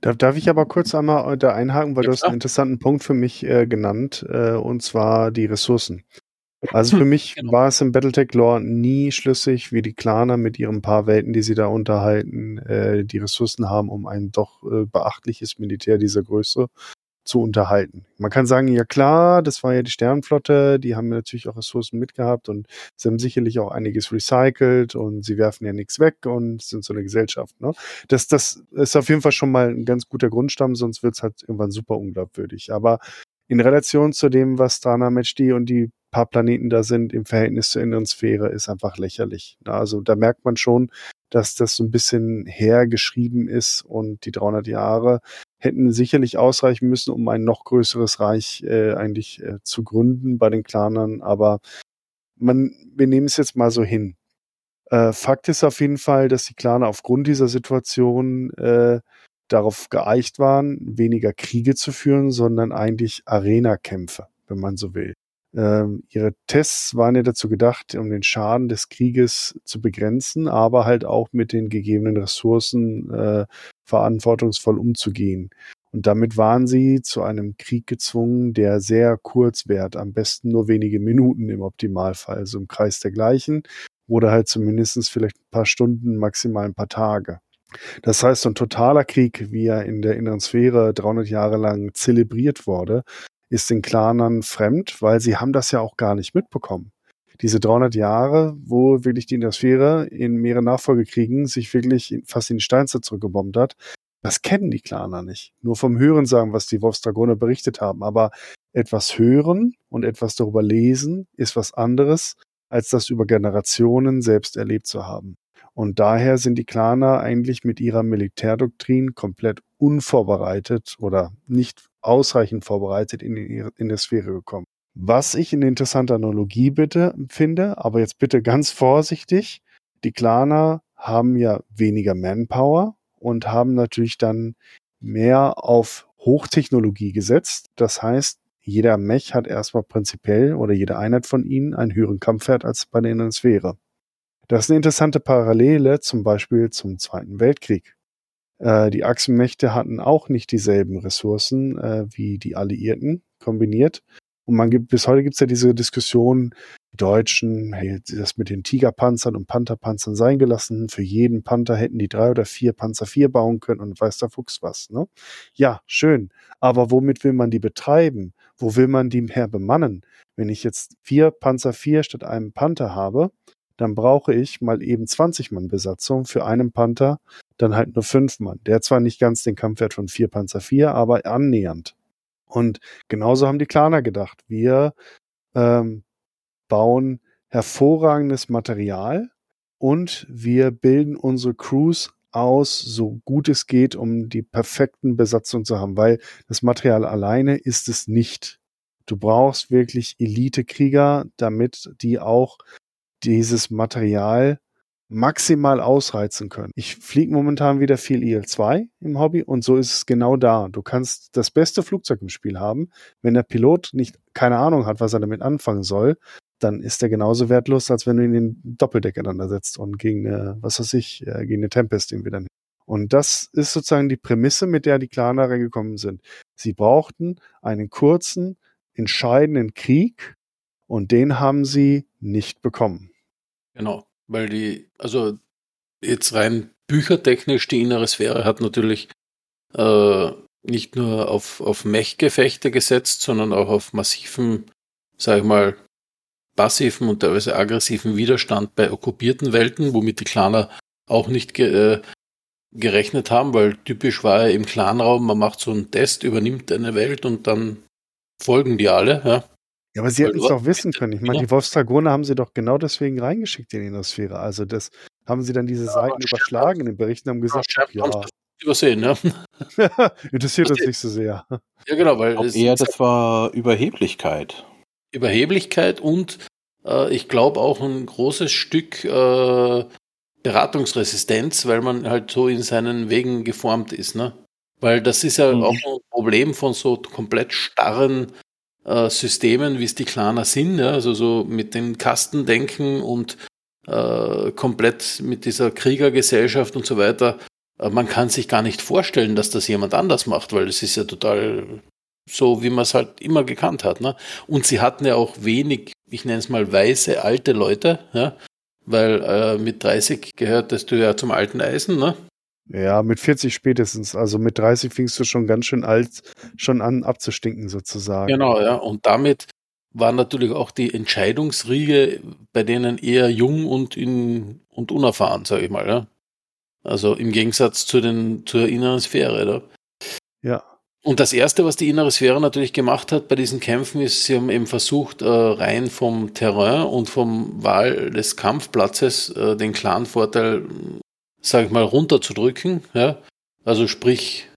Darf, darf ich aber kurz einmal da einhaken, weil ja, du hast einen interessanten Punkt für mich äh, genannt, äh, und zwar die Ressourcen. Also für mich *laughs* genau. war es im Battletech-Lore nie schlüssig, wie die Klaner mit ihren paar Welten, die sie da unterhalten, äh, die Ressourcen haben, um ein doch äh, beachtliches Militär dieser Größe zu unterhalten. Man kann sagen, ja klar, das war ja die Sternenflotte, die haben natürlich auch Ressourcen mitgehabt und sie haben sicherlich auch einiges recycelt und sie werfen ja nichts weg und sind so eine Gesellschaft. Ne? Das, das ist auf jeden Fall schon mal ein ganz guter Grundstamm, sonst wird es halt irgendwann super unglaubwürdig. Aber in Relation zu dem, was Dana Matchdi und die paar Planeten da sind, im Verhältnis zur inneren Sphäre, ist einfach lächerlich. Also da merkt man schon, dass das so ein bisschen hergeschrieben ist und die 300 Jahre hätten sicherlich ausreichen müssen, um ein noch größeres Reich äh, eigentlich äh, zu gründen bei den Klanern. Aber man, wir nehmen es jetzt mal so hin. Äh, Fakt ist auf jeden Fall, dass die Klaner aufgrund dieser Situation äh, darauf geeicht waren, weniger Kriege zu führen, sondern eigentlich Arena-Kämpfe, wenn man so will. Ähm, ihre Tests waren ja dazu gedacht, um den Schaden des Krieges zu begrenzen, aber halt auch mit den gegebenen Ressourcen äh, verantwortungsvoll umzugehen. Und damit waren sie zu einem Krieg gezwungen, der sehr kurz währt, am besten nur wenige Minuten im Optimalfall, also im Kreis dergleichen, oder halt zumindest vielleicht ein paar Stunden, maximal ein paar Tage. Das heißt, so ein totaler Krieg, wie er in der inneren Sphäre 300 Jahre lang zelebriert wurde, ist den Klanern fremd, weil sie haben das ja auch gar nicht mitbekommen. Diese 300 Jahre, wo wirklich die Innersphäre in mehrere Nachfolgekriegen sich wirklich fast in die Steinzeit zurückgebombt hat, das kennen die Klaner nicht. Nur vom Hören sagen, was die Wolfsdragoner berichtet haben. Aber etwas hören und etwas darüber lesen ist was anderes, als das über Generationen selbst erlebt zu haben. Und daher sind die Klaner eigentlich mit ihrer Militärdoktrin komplett unvorbereitet oder nicht ausreichend vorbereitet in, die, in die Sphäre gekommen. Was ich eine interessante Analogie bitte finde, aber jetzt bitte ganz vorsichtig. Die Klaner haben ja weniger Manpower und haben natürlich dann mehr auf Hochtechnologie gesetzt. Das heißt, jeder Mech hat erstmal prinzipiell oder jede Einheit von ihnen einen höheren Kampfwert als bei der Sphäre. Das ist eine interessante Parallele zum Beispiel zum Zweiten Weltkrieg. Äh, die Achsenmächte hatten auch nicht dieselben Ressourcen äh, wie die Alliierten kombiniert. Und man gibt, bis heute gibt es ja diese Diskussion, die Deutschen, hey, das mit den Tigerpanzern und Pantherpanzern sein gelassen. Für jeden Panther hätten die drei oder vier Panzer vier bauen können und weiß der Fuchs was. Ne? Ja, schön. Aber womit will man die betreiben? Wo will man die mehr bemannen? Wenn ich jetzt vier Panzer vier statt einem Panther habe, dann brauche ich mal eben 20 Mann Besatzung für einen Panther, dann halt nur fünf Mann. Der hat zwar nicht ganz den Kampfwert von vier Panzer vier, aber annähernd. Und genauso haben die Klaner gedacht. Wir ähm, bauen hervorragendes Material und wir bilden unsere Crews aus, so gut es geht, um die perfekten Besatzungen zu haben, weil das Material alleine ist es nicht. Du brauchst wirklich Elite-Krieger, damit die auch dieses Material maximal ausreizen können. Ich fliege momentan wieder viel IL-2 im Hobby und so ist es genau da. Du kannst das beste Flugzeug im Spiel haben. Wenn der Pilot nicht keine Ahnung hat, was er damit anfangen soll, dann ist der genauso wertlos, als wenn du ihn in den Doppeldecker dann ersetzt und gegen eine, was weiß ich, äh, gegen eine Tempest ihn wieder nicht. Und das ist sozusagen die Prämisse, mit der die Klaner reingekommen sind. Sie brauchten einen kurzen, entscheidenden Krieg und den haben sie nicht bekommen. Genau, weil die, also jetzt rein büchertechnisch, die innere Sphäre hat natürlich äh, nicht nur auf, auf Mech-Gefechte gesetzt, sondern auch auf massiven, sag ich mal, passiven und teilweise aggressiven Widerstand bei okkupierten Welten, womit die Klaner auch nicht ge äh, gerechnet haben, weil typisch war ja im Clanraum, man macht so einen Test, übernimmt eine Welt und dann folgen die alle. Ja, ja aber sie hätten es doch wissen können. Ich meine, die Wolfsdragone haben sie doch genau deswegen reingeschickt in die Innosphäre. Also das haben sie dann diese ja, Seiten überschlagen in den Berichten und haben gesagt, ja, ja. übersehen, ne? *laughs* Interessiert uns nicht so sehr. Ja, genau, weil es eher das war Überheblichkeit. Überheblichkeit und äh, ich glaube auch ein großes Stück äh, Beratungsresistenz, weil man halt so in seinen Wegen geformt ist, ne? Weil das ist ja mhm. auch ein Problem von so komplett starren äh, Systemen, wie es die Klaner sind, ja? also so mit dem Kastendenken und äh, komplett mit dieser Kriegergesellschaft und so weiter. Äh, man kann sich gar nicht vorstellen, dass das jemand anders macht, weil es ist ja total so, wie man es halt immer gekannt hat. Ne? Und sie hatten ja auch wenig, ich nenne es mal weiße alte Leute, ja? weil äh, mit 30 gehörtest du ja zum alten Eisen. Ne? Ja, mit 40 spätestens. Also mit 30 fingst du schon ganz schön alt schon an abzustinken sozusagen. Genau, ja. Und damit war natürlich auch die Entscheidungsriege bei denen eher jung und, in, und unerfahren, sage ich mal. Ja. Also im Gegensatz zu den, zur inneren Sphäre. Ja. ja. Und das Erste, was die innere Sphäre natürlich gemacht hat bei diesen Kämpfen, ist, sie haben eben versucht, äh, rein vom Terrain und vom Wahl des Kampfplatzes äh, den klaren Vorteil, sage ich mal, runterzudrücken. Ja? Also sprich,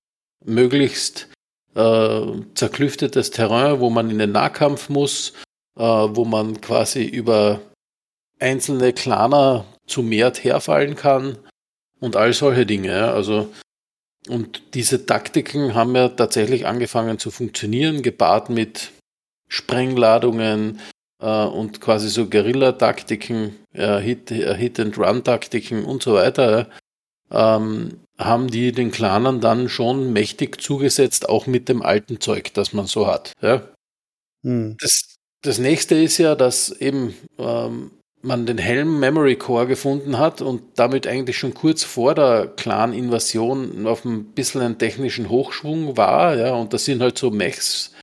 möglichst äh, zerklüftetes Terrain, wo man in den Nahkampf muss, äh, wo man quasi über einzelne Klaner zu mehr herfallen kann und all solche Dinge. Ja? Also und diese Taktiken haben ja tatsächlich angefangen zu funktionieren, gepaart mit Sprengladungen und quasi so Guerilla-Taktiken, äh, Hit, äh, Hit-and-Run-Taktiken und so weiter, ähm, haben die den Clanern dann schon mächtig zugesetzt, auch mit dem alten Zeug, das man so hat. Ja? Hm. Das, das nächste ist ja, dass eben ähm, man den Helm Memory Core gefunden hat und damit eigentlich schon kurz vor der Clan-Invasion auf ein bisschen einen technischen Hochschwung war, ja, und da sind halt so Mechs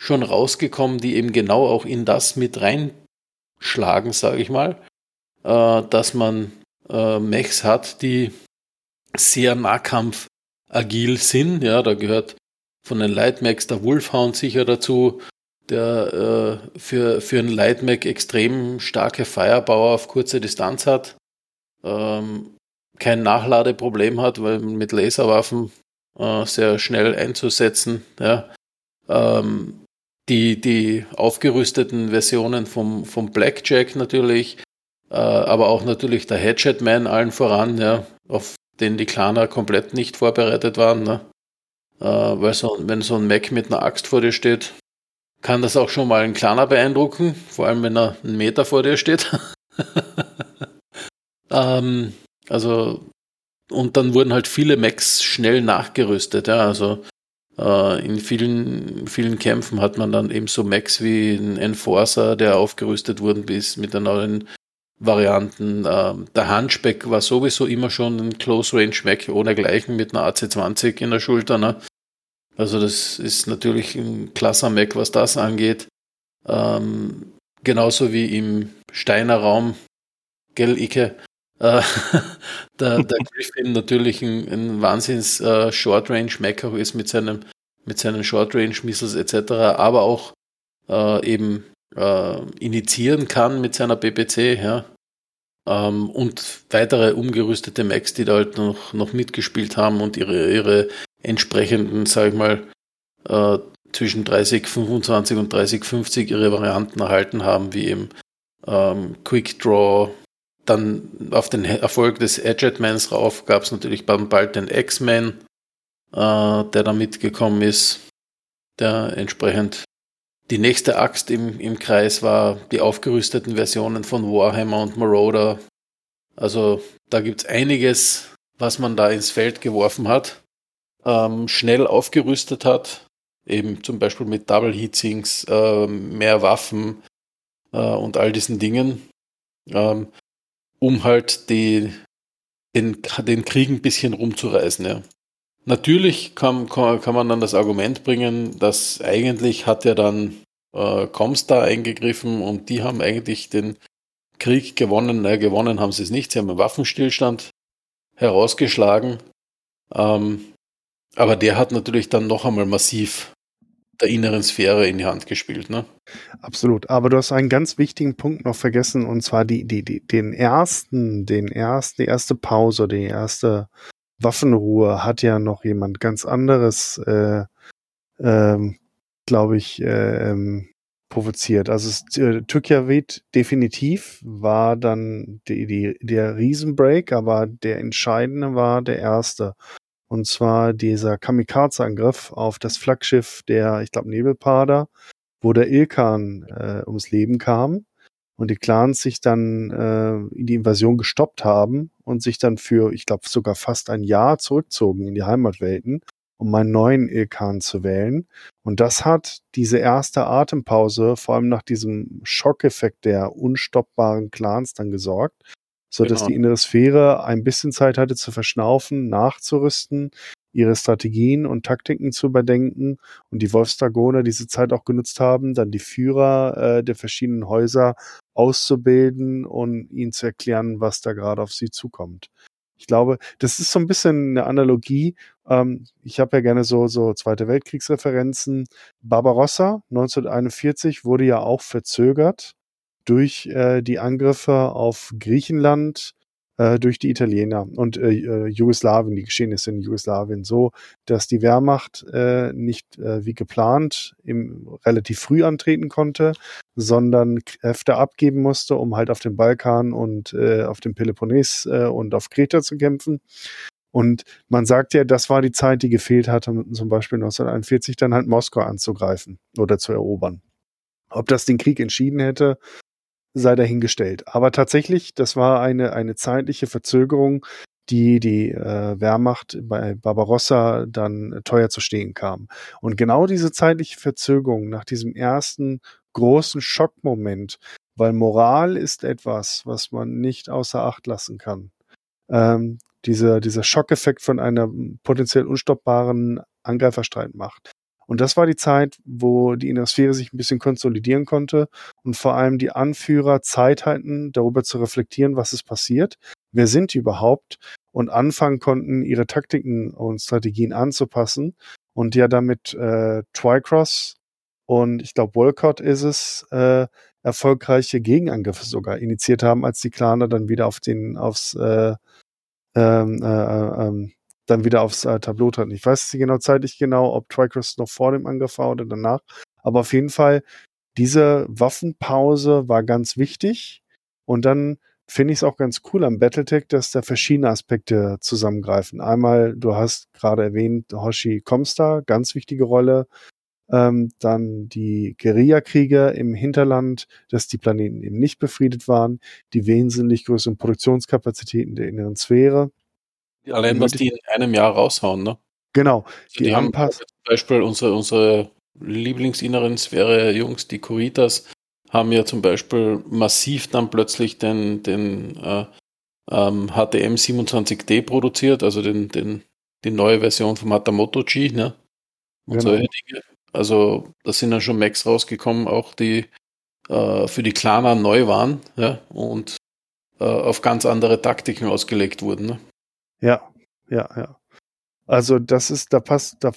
schon rausgekommen, die eben genau auch in das mit reinschlagen, sage ich mal, äh, dass man äh, Mechs hat, die sehr Nahkampf agil sind, ja, da gehört von den Lightmechs der Wolfhound sicher dazu, der äh, für, für einen Lightmech extrem starke Firepower auf kurze Distanz hat, ähm, kein Nachladeproblem hat, weil mit Laserwaffen äh, sehr schnell einzusetzen. Ja. Ähm, die, die aufgerüsteten Versionen vom, vom Blackjack natürlich, äh, aber auch natürlich der Hatchet-Man allen voran, ja, auf den die Klaner komplett nicht vorbereitet waren. Ne? Äh, weil so, wenn so ein Mac mit einer Axt vor dir steht, kann das auch schon mal einen Kleiner beeindrucken, vor allem wenn er einen Meter vor dir steht. *laughs* ähm, also, und dann wurden halt viele Macs schnell nachgerüstet, ja, also in vielen, vielen Kämpfen hat man dann eben so Macs wie ein Enforcer, der aufgerüstet wurden bis mit den neuen Varianten. Ähm, der Hunchback war sowieso immer schon ein Close Range Mac ohne Gleichen mit einer AC20 in der Schulter, ne? Also das ist natürlich ein klasser Mac, was das angeht. Ähm, genauso wie im Steiner Raum, gell, Ike? Äh, *laughs* der, der Griffin natürlich ein, ein Wahnsinns äh, Short Range Mac auch ist mit seinem mit seinen Short Range Missiles etc., aber auch äh, eben äh, initiieren kann mit seiner PPC, ja. Ähm, und weitere umgerüstete Macs, die da halt noch, noch mitgespielt haben und ihre, ihre entsprechenden, sag ich mal, äh, zwischen 3025 und 3050 ihre Varianten erhalten haben, wie eben ähm, Quick Draw. Dann auf den Erfolg des Edgetmans rauf gab es natürlich bald den X-Man, äh, der da mitgekommen ist, der entsprechend die nächste Axt im, im Kreis war die aufgerüsteten Versionen von Warhammer und Marauder. Also da gibt es einiges, was man da ins Feld geworfen hat, ähm, schnell aufgerüstet hat, eben zum Beispiel mit Double Heatsinks, äh, mehr Waffen äh, und all diesen Dingen, ähm, um halt die, den, den Krieg ein bisschen rumzureißen. Ja. Natürlich kann, kann, man dann das Argument bringen, dass eigentlich hat ja dann äh, Comstar eingegriffen und die haben eigentlich den Krieg gewonnen. Naja, gewonnen haben sie es nicht, sie haben einen Waffenstillstand herausgeschlagen. Ähm, aber der hat natürlich dann noch einmal massiv der inneren Sphäre in die Hand gespielt, ne? Absolut. Aber du hast einen ganz wichtigen Punkt noch vergessen, und zwar die, die, die, den ersten, den ersten, die erste Pause, die erste Waffenruhe hat ja noch jemand ganz anderes, äh, ähm, glaube ich, äh, ähm, provoziert. Also äh, Tükjavit definitiv war dann die, die, der Riesenbreak, aber der entscheidende war der erste. Und zwar dieser Kamikaze-Angriff auf das Flaggschiff der, ich glaube, Nebelpader, wo der Ilkan äh, ums Leben kam und die Clans sich dann äh, die Invasion gestoppt haben und sich dann für, ich glaube, sogar fast ein Jahr zurückzogen in die Heimatwelten, um einen neuen Ilkan zu wählen. Und das hat diese erste Atempause, vor allem nach diesem Schockeffekt der unstoppbaren Clans dann gesorgt, so dass Genau. die innere Sphäre ein bisschen Zeit hatte zu verschnaufen, nachzurüsten, ihre Strategien und Taktiken zu überdenken und die Wolfsdragoner diese Zeit auch genutzt haben, dann die Führer äh, der verschiedenen Häuser auszubilden und ihnen zu erklären, was da gerade auf sie zukommt. Ich glaube, das ist so ein bisschen eine Analogie. Ähm, ich habe ja gerne so, so Zweite Weltkriegsreferenzen. Barbarossa 1941 wurde ja auch verzögert durch äh, die Angriffe auf Griechenland, äh, durch die Italiener und äh, äh, Jugoslawien, die Geschehnisse in Jugoslawien, so, dass die Wehrmacht äh, nicht äh, wie geplant im, relativ früh antreten konnte, sondern Kräfte abgeben musste, um halt auf dem Balkan und äh, auf dem Peloponnes und auf Kreta zu kämpfen. Und man sagt ja, das war die Zeit, die gefehlt hatte, um zum Beispiel 1941 dann halt Moskau anzugreifen oder zu erobern. Ob das den Krieg entschieden hätte, sei dahingestellt. Aber tatsächlich, das war eine, eine zeitliche Verzögerung, die die äh, Wehrmacht bei Barbarossa dann teuer zu stehen kam. Und genau diese zeitliche Verzögerung nach diesem ersten großen Schockmoment, weil Moral ist etwas, was man nicht außer Acht lassen kann. Ähm, dieser, dieser Schockeffekt von einer potenziell unstoppbaren Angreiferstreitmacht. Und das war die Zeit, wo die Innersphäre sich ein bisschen konsolidieren konnte und vor allem die Anführer Zeit hatten, darüber zu reflektieren, was ist passiert, wer sind die überhaupt und anfangen konnten, ihre Taktiken und Strategien anzupassen und ja damit äh, Twycross und ich glaube Wolcott ist es, äh, erfolgreiche Gegenangriffe sogar initiiert haben, als die Klaner dann wieder auf den, aufs äh, ähm, äh, ähm, dann wieder aufs äh, Tableau treten. Ich weiß nicht genau zeitlich genau, ob Tricross noch vor dem Angriff war oder danach. Aber auf jeden Fall, diese Waffenpause war ganz wichtig. Und dann finde ich es auch ganz cool am Battletech, dass da verschiedene Aspekte zusammengreifen. Einmal, du hast gerade erwähnt, Hoshi Comstar, ganz wichtige Rolle. Ähm, dann die Guerillakriege im Hinterland, dass die Planeten eben nicht befriedet waren, die wesentlich größeren Produktionskapazitäten der inneren Sphäre. Allein was die in einem Jahr raushauen, ne? Genau, Also die, die haben zum Beispiel unsere, unsere Lieblingsinneren Sphäre Jungs, die Kuritas, haben ja zum Beispiel massiv dann plötzlich den, den äh, ähm, HTM 27D produziert, also den, den, die neue Version vom Hatamoto G, ne? Und Genau. solche Dinge. Also da sind dann schon Macs rausgekommen, auch die äh, für die Klaner neu waren, ja, und äh, auf ganz andere Taktiken ausgelegt wurden. Ne? Ja, ja, ja. Also das ist, da passt, da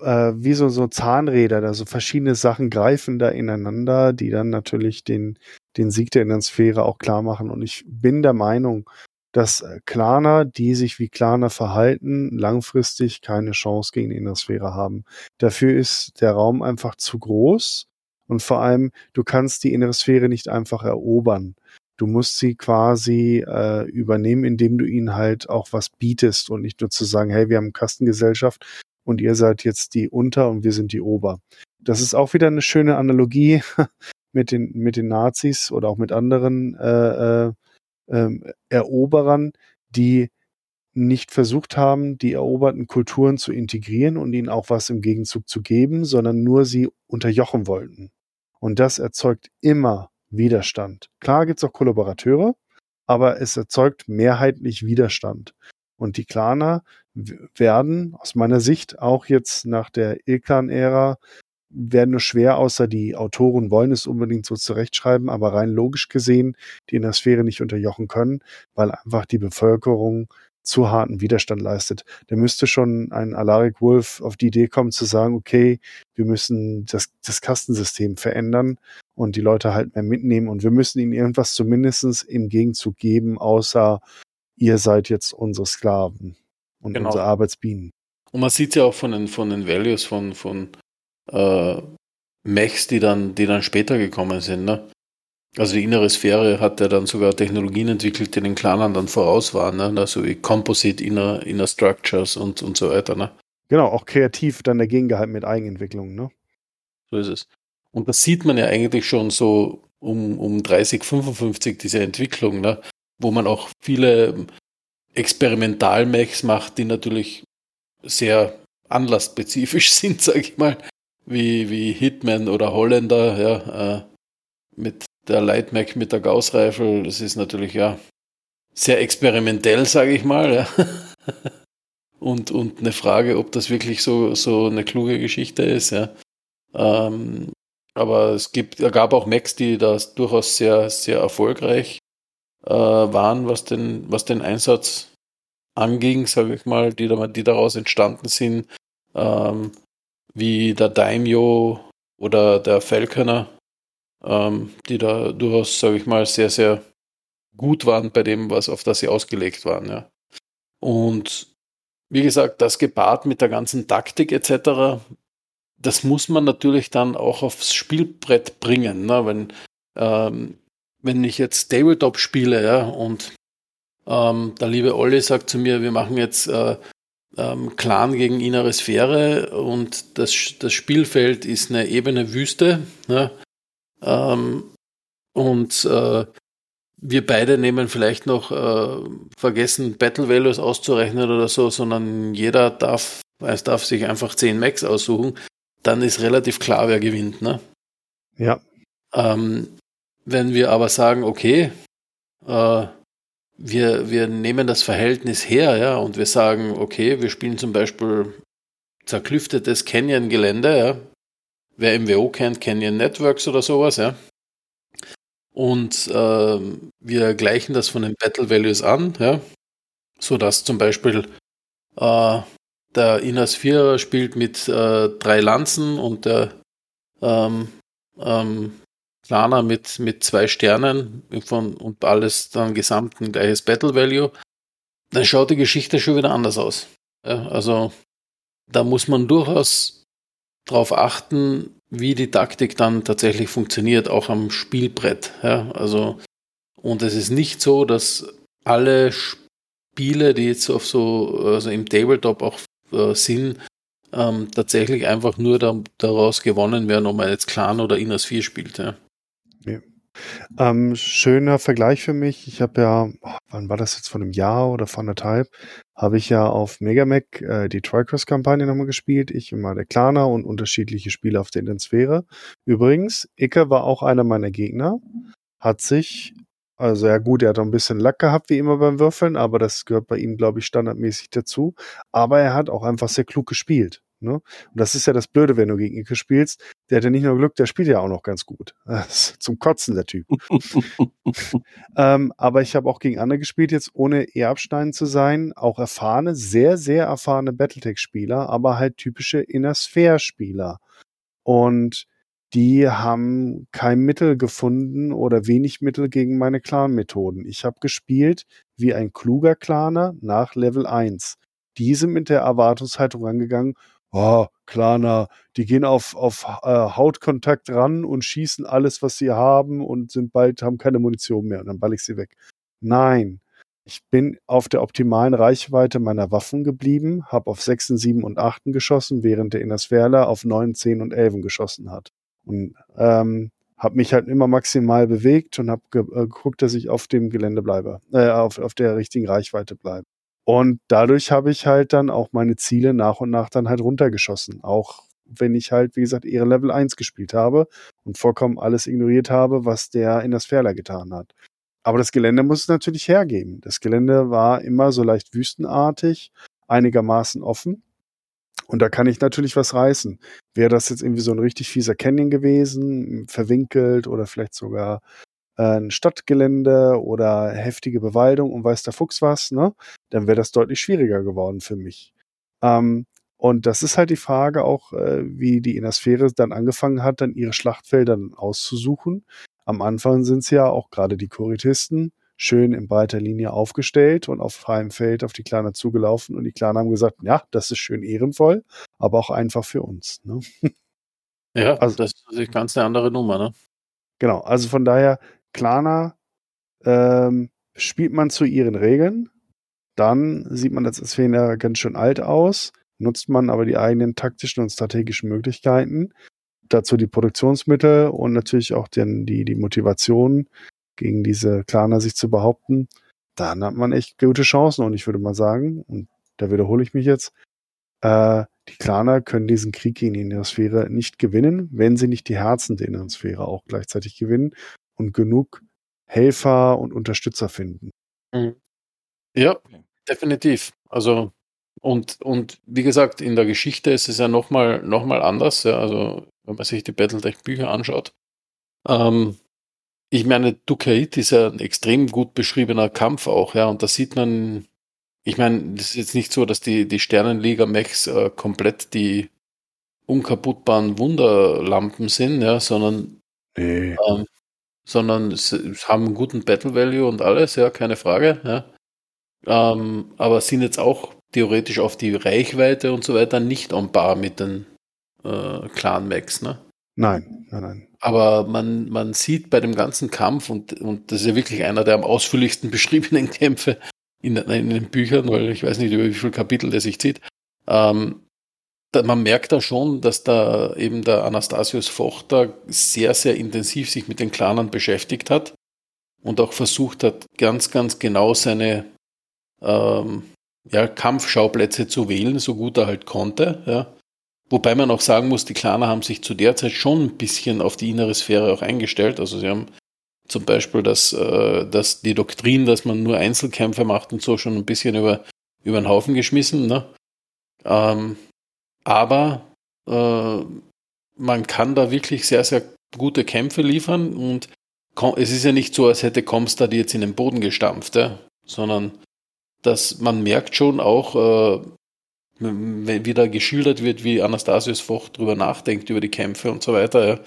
äh, wie so, so Zahnräder, da so verschiedene Sachen greifen da ineinander, die dann natürlich den, den Sieg der inneren Sphäre auch klar machen. Und ich bin der Meinung, dass äh, Klaner, die sich wie Klaner verhalten, langfristig keine Chance gegen die innere Sphäre haben. Dafür ist der Raum einfach zu groß und vor allem, du kannst die innere Sphäre nicht einfach erobern. Du musst sie quasi äh, übernehmen, indem du ihnen halt auch was bietest und nicht nur zu sagen, hey, wir haben Kastengesellschaft und ihr seid jetzt die Unter und wir sind die Ober. das ist auch wieder eine schöne Analogie *laughs* mit den, mit den Nazis oder auch mit anderen äh, äh, ähm, Eroberern, die nicht versucht haben, die eroberten Kulturen zu integrieren und ihnen auch was im Gegenzug zu geben, sondern nur sie unterjochen wollten. Und das erzeugt immer Widerstand. Klar gibt's auch Kollaborateure, aber es erzeugt mehrheitlich Widerstand. Und die Klaner werden aus meiner Sicht auch jetzt nach der Ilkan-Ära werden nur schwer, außer die Autoren wollen es unbedingt so zurechtschreiben, aber rein logisch gesehen die in der Sphäre nicht unterjochen können, weil einfach die Bevölkerung zu harten Widerstand leistet. Da müsste schon ein Alaric Wolf auf die Idee kommen zu sagen, okay, wir müssen das, das Kastensystem verändern und die Leute halt mehr mitnehmen und wir müssen ihnen irgendwas zumindestens im Gegenzug geben, außer ihr seid jetzt unsere Sklaven und Genau. unsere Arbeitsbienen. Und man sieht ja auch von den, von den Values von, von äh, Mechs, die dann, die dann später gekommen sind. Ne? Also die innere Sphäre hat ja dann sogar Technologien entwickelt, die den Clanern dann voraus waren, ne? also wie Composite Inner, Inner Structures und, und so weiter. Ne? Genau, auch kreativ dann dagegen gehalten mit Eigenentwicklung, ne? So ist es. Und das sieht man ja eigentlich schon so um, um 30, 55, diese Entwicklung, ne? wo man auch viele Experimentalmechs macht, die natürlich sehr anlassspezifisch *laughs* sind, sag ich mal, wie, wie Hitman oder Holländer, ja, äh, mit der Lightmech mit der Gauss-Reifel. Das ist natürlich ja sehr experimentell, sage ich mal. Ja. *laughs* Und, und eine Frage, ob das wirklich so, so eine kluge Geschichte ist, ja. Ähm, aber es gibt, es gab auch Macs, die das durchaus sehr, sehr erfolgreich äh, waren, was den, was den Einsatz anging, sage ich mal, die, da- die daraus entstanden sind, ähm, wie der Daimyo oder der Falconer, ähm, die da durchaus, sage ich mal, sehr, sehr gut waren bei dem, was auf das sie ausgelegt waren. Ja. Und wie gesagt, das gepaart mit der ganzen Taktik etc., das muss man natürlich dann auch aufs Spielbrett bringen. Ne? Wenn, ähm, wenn ich jetzt Tabletop spiele, ja, und ähm, der liebe Olli sagt zu mir, wir machen jetzt äh, ähm, Clan gegen innere Sphäre und das, das Spielfeld ist eine ebene Wüste. Ne? Ähm, und äh, wir beide nehmen vielleicht noch äh, vergessen, Battle Values auszurechnen oder so, sondern jeder darf, es darf sich einfach 10 Max aussuchen, dann ist relativ klar, wer gewinnt. Ne? Ja, Ähm, wenn wir aber sagen, okay, äh, wir, wir nehmen das Verhältnis her, ja, und wir sagen, okay, wir spielen zum Beispiel zerklüftetes Canyon-Gelände, ja. Wer MWO kennt, Canyon Networks oder sowas, ja. Und ähm, wir gleichen das von den Battle Values an, ja, sodass zum Beispiel äh, der Inas Vierer spielt mit äh, drei Lanzen und der ähm, ähm, Planer mit, mit zwei Sternen von, und alles dann gesamt ein gleiches Battle Value, dann schaut die Geschichte schon wieder anders aus. Ja, also da muss man durchaus darauf achten, wie die Taktik dann tatsächlich funktioniert, auch am Spielbrett. Ja, also, und es ist nicht so, dass alle Spiele, die jetzt auf so, also im Tabletop auch äh, sind, ähm, tatsächlich einfach nur da, daraus gewonnen werden, ob man jetzt Clan oder Innas 4 spielt. Ja. Ähm, schöner Vergleich für mich. Ich habe ja, wann war das jetzt von einem Jahr oder von anderthalb, habe ich ja auf Megamac äh, die Tricross-Kampagne nochmal gespielt. Ich immer der Klaner und unterschiedliche Spiele auf der Intensphäre. Übrigens, Icke war auch einer meiner Gegner. Hat sich, also ja gut, er hat auch ein bisschen Lack gehabt, wie immer beim Würfeln, aber das gehört bei ihm, glaube ich, standardmäßig dazu. Aber er hat auch einfach sehr klug gespielt. Ne? Und das ist ja das Blöde, wenn du gegen Icke spielst. Der hat ja nicht nur Glück, der spielt ja auch noch ganz gut. *laughs* Zum Kotzen, der Typ. *laughs* ähm, aber ich habe auch gegen andere gespielt, jetzt ohne Erbstein zu sein. Auch erfahrene, sehr, sehr erfahrene Battletech-Spieler, aber halt typische Inner Sphere-Spieler. Und die haben kein Mittel gefunden oder wenig Mittel gegen meine Clan-Methoden. Ich habe gespielt wie ein kluger Claner nach Level 1. Diese mit der Erwartungshaltung rangegangen, oh, Klaner, die gehen auf, auf äh, Hautkontakt ran und schießen alles, was sie haben und sind bald, haben keine Munition mehr und dann ball ich sie weg. Nein. Ich bin auf der optimalen Reichweite meiner Waffen geblieben, habe auf 6, 7 und 8 geschossen, während der Innersferler auf 9, 10 und 11 geschossen hat. Und ähm, habe mich halt immer maximal bewegt und habe äh, geguckt, dass ich auf dem Gelände bleibe, äh, auf, auf der richtigen Reichweite bleibe. Und dadurch habe ich halt dann auch meine Ziele nach und nach dann halt runtergeschossen. Auch wenn ich halt, wie gesagt, ihre Level 1 gespielt habe und vollkommen alles ignoriert habe, was der in das Ferler getan hat. Aber das Gelände muss es natürlich hergeben. Das Gelände war immer so leicht wüstenartig, einigermaßen offen. Und da kann ich natürlich was reißen. Wäre das jetzt irgendwie so ein richtig fieser Canyon gewesen, verwinkelt oder vielleicht sogar ein Stadtgelände oder heftige Bewaldung und weiß der Fuchs was, ne? Dann wäre das deutlich schwieriger geworden für mich. Ähm, und das ist halt die Frage auch, äh, wie die Innersphäre dann angefangen hat, dann ihre Schlachtfelder auszusuchen. Am Anfang sind es ja auch gerade die Choritisten schön in breiter Linie aufgestellt und auf freiem Feld auf die Klaner zugelaufen und die Klaner haben gesagt, ja, das ist schön ehrenvoll, aber auch einfach für uns. Ne? Ja, also, das ist ganz eine andere Nummer, ne? Genau, also von daher, Klaner ähm, spielt man zu ihren Regeln, dann sieht man als Fehler ganz schön alt aus, nutzt man aber die eigenen taktischen und strategischen Möglichkeiten, dazu die Produktionsmittel und natürlich auch den, die, die Motivation, gegen diese Klaner sich zu behaupten, dann hat man echt gute Chancen. Und ich würde mal sagen, und da wiederhole ich mich jetzt, äh, die Klaner können diesen Krieg gegen die Innersphäre nicht gewinnen, wenn sie nicht die Herzen der Innersphäre auch gleichzeitig gewinnen und genug Helfer und Unterstützer finden. Mhm. Ja, definitiv. Also und, und wie gesagt, in der Geschichte ist es ja nochmal noch mal anders. Ja, also wenn man sich die Battletech-Bücher anschaut. Ähm, ich meine, Dukaid ist ja ein extrem gut beschriebener Kampf auch, ja, und da sieht man, ich meine, das ist jetzt nicht so, dass die, die Sternenliga-Mechs äh, komplett die unkaputtbaren Wunderlampen sind, ja, sondern, nee. ähm, sondern haben einen guten Battle Value und alles, ja, keine Frage, ja. Ähm, aber sind jetzt auch theoretisch auf die Reichweite und so weiter nicht on par mit den äh, Clan-Mechs, ne? Nein, nein, nein. Aber man, man sieht bei dem ganzen Kampf, und, und das ist ja wirklich einer der am ausführlichsten *laughs* beschriebenen Kämpfe in, in den Büchern, weil ich weiß nicht, über wie viele Kapitel der sich zieht, ähm, man merkt da schon, dass da eben der Anastasius Vocht da sehr, sehr intensiv sich mit den Clanern beschäftigt hat und auch versucht hat, ganz, ganz genau seine ähm, ja, Kampfschauplätze zu wählen, so gut er halt konnte. Ja. Wobei man auch sagen muss, die Klaner haben sich zu der Zeit schon ein bisschen auf die innere Sphäre auch eingestellt. Also sie haben zum Beispiel das, äh, das, die Doktrin, dass man nur Einzelkämpfe macht und so schon ein bisschen über, über den Haufen geschmissen. Ne? Ähm, aber äh, man kann da wirklich sehr, sehr gute Kämpfe liefern und es ist ja nicht so, als hätte Comstar die jetzt in den Boden gestampft, ja? sondern dass man merkt schon auch, äh, wenn wieder geschildert wird, wie Anastasius Vocht drüber nachdenkt, über die Kämpfe und so weiter, ja,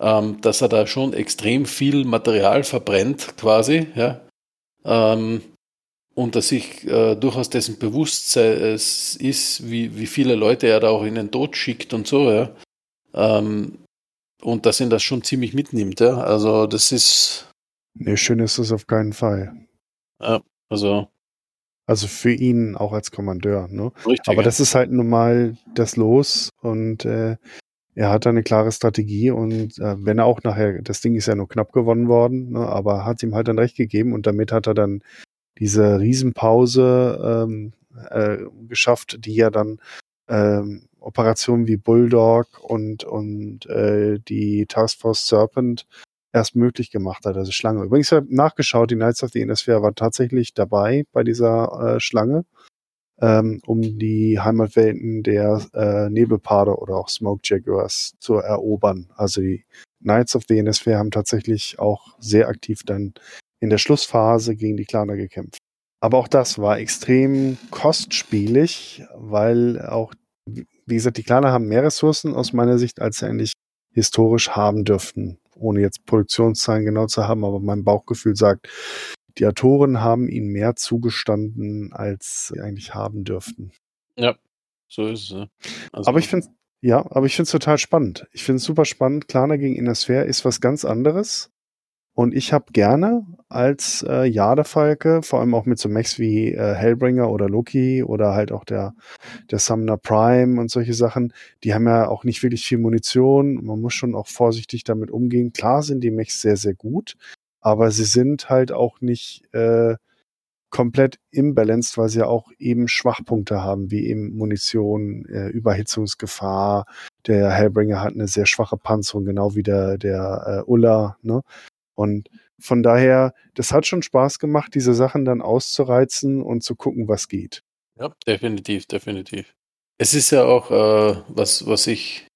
ähm, dass er da schon extrem viel Material verbrennt, quasi, ja, ähm, und dass sich äh, durchaus dessen Bewusstsein es ist, wie, wie viele Leute er da auch in den Tod schickt und so, ja, ähm, und dass ihn das schon ziemlich mitnimmt, ja, also das ist. Nee, schön ist es auf keinen Fall. Ja, also also für ihn auch als Kommandeur. Ne? Richtig, Aber das ist halt nun mal das Los und äh, er hat da eine klare Strategie und äh, wenn er auch nachher, das Ding ist ja nur knapp gewonnen worden, ne, aber hat ihm halt dann recht gegeben und damit hat er dann diese Riesenpause ähm, äh, geschafft, die ja dann ähm, Operationen wie Bulldog und, und äh, die Taskforce Serpent erst möglich gemacht hat, also Schlange. Übrigens habe nachgeschaut, die Knights of the Innisphere war tatsächlich dabei bei dieser äh, Schlange, ähm, um die Heimatwelten der äh, Nebelpade oder auch Smoke Jaguars zu erobern. Also die Knights of the Innisphere haben tatsächlich auch sehr aktiv dann in der Schlussphase gegen die Klaner gekämpft. Aber auch das war extrem kostspielig, weil auch, wie gesagt, die Klaner haben mehr Ressourcen aus meiner Sicht, als sie eigentlich historisch haben dürften ohne jetzt Produktionszahlen genau zu haben, aber mein Bauchgefühl sagt, die Autoren haben ihnen mehr zugestanden, als sie eigentlich haben dürften. Ja, so ist es. Also aber ich finde ja, aber ich finde es total spannend. Ich finde es super spannend. Klaner gegen Innersphäre ist was ganz anderes. Und ich habe gerne als äh, Jadefalke, vor allem auch mit so Mechs wie äh, Hellbringer oder Loki oder halt auch der, der Summoner Prime und solche Sachen, die haben ja auch nicht wirklich viel Munition. Man muss schon auch vorsichtig damit umgehen. Klar sind die Mechs sehr, sehr gut, aber sie sind halt auch nicht äh, komplett imbalanced, weil sie ja auch eben Schwachpunkte haben, wie eben Munition, äh, Überhitzungsgefahr. Der Hellbringer hat eine sehr schwache Panzerung, genau wie der, der äh, Ulla, ne? Und von daher, das hat schon Spaß gemacht, diese Sachen dann auszureizen und zu gucken, was geht. Ja, definitiv, definitiv. Es ist ja auch, äh, was, was ich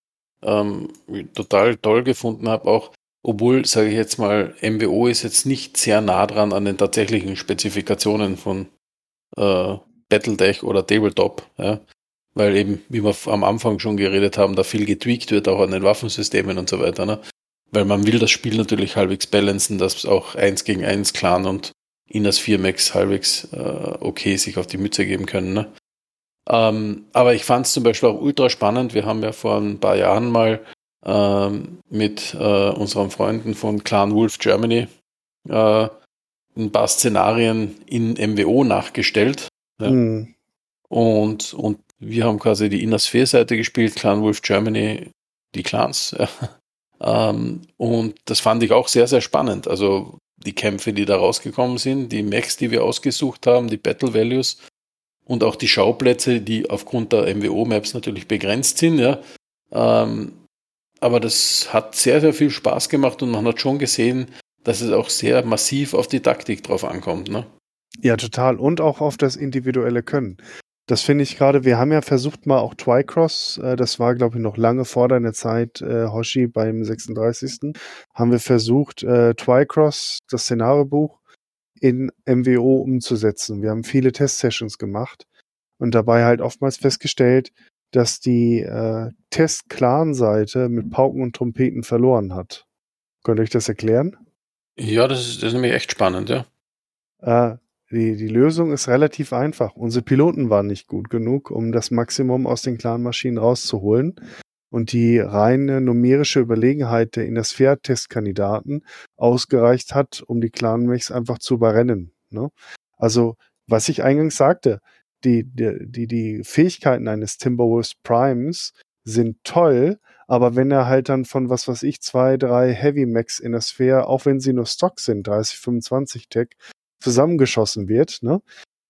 ähm, total toll gefunden habe, auch obwohl, sage ich jetzt mal, MWO ist jetzt nicht sehr nah dran an den tatsächlichen Spezifikationen von äh, Battletech oder Tabletop, ja, weil eben, wie wir am Anfang schon geredet haben, da viel getweakt wird, auch an den Waffensystemen und so weiter. Ne? Weil man will das Spiel natürlich halbwegs balancen, dass auch 1 gegen 1 Clan und Inas 4 Max halbwegs äh, okay sich auf die Mütze geben können. Ne? Ähm, aber ich fand es zum Beispiel auch ultra spannend. Wir haben ja vor ein paar Jahren mal ähm, mit äh, unseren Freunden von Clan Wolf Germany äh, ein paar Szenarien in MWO nachgestellt. Ja? Mhm. Und, und wir haben quasi die Inner Sphere-Seite gespielt, Clan Wolf Germany, die Clans. Ja. Ähm, und das fand ich auch sehr, sehr spannend. Also die Kämpfe, die da rausgekommen sind, die Mechs, die wir ausgesucht haben, die Battle Values und auch die Schauplätze, die aufgrund der MWO-Maps natürlich begrenzt sind, ja. Ähm, aber das hat sehr, sehr viel Spaß gemacht und man hat schon gesehen, dass es auch sehr massiv auf die Taktik drauf ankommt, ne? Ja, total. Und auch auf das individuelle Können. Das finde ich gerade, wir haben ja versucht mal auch Twycross, äh, das war glaube ich noch lange vor deiner Zeit, äh, Hoshi beim 36. haben wir versucht, äh, Twycross, das Szenariobuch, in MWO umzusetzen. Wir haben viele Test-Sessions gemacht und dabei halt oftmals festgestellt, dass die äh, Test-Clan-Seite mit Pauken und Trompeten verloren hat. Könnt ihr euch das erklären? Ja, das ist, das ist nämlich echt spannend, ja. Äh, die, die Lösung ist relativ einfach. Unsere Piloten waren nicht gut genug, um das Maximum aus den Clan-Maschinen rauszuholen. Und die reine numerische Überlegenheit der Innersphere-Testkandidaten ausgereicht hat, um die Clan-Mechs einfach zu überrennen. Ne? Also, was ich eingangs sagte, die, die, die, die Fähigkeiten eines Timberwolves Primes sind toll, aber wenn er halt dann von was weiß ich, zwei, drei Heavy Max in der Sphäre, auch wenn sie nur Stock sind, 30, 25 Tech, zusammengeschossen wird, ne?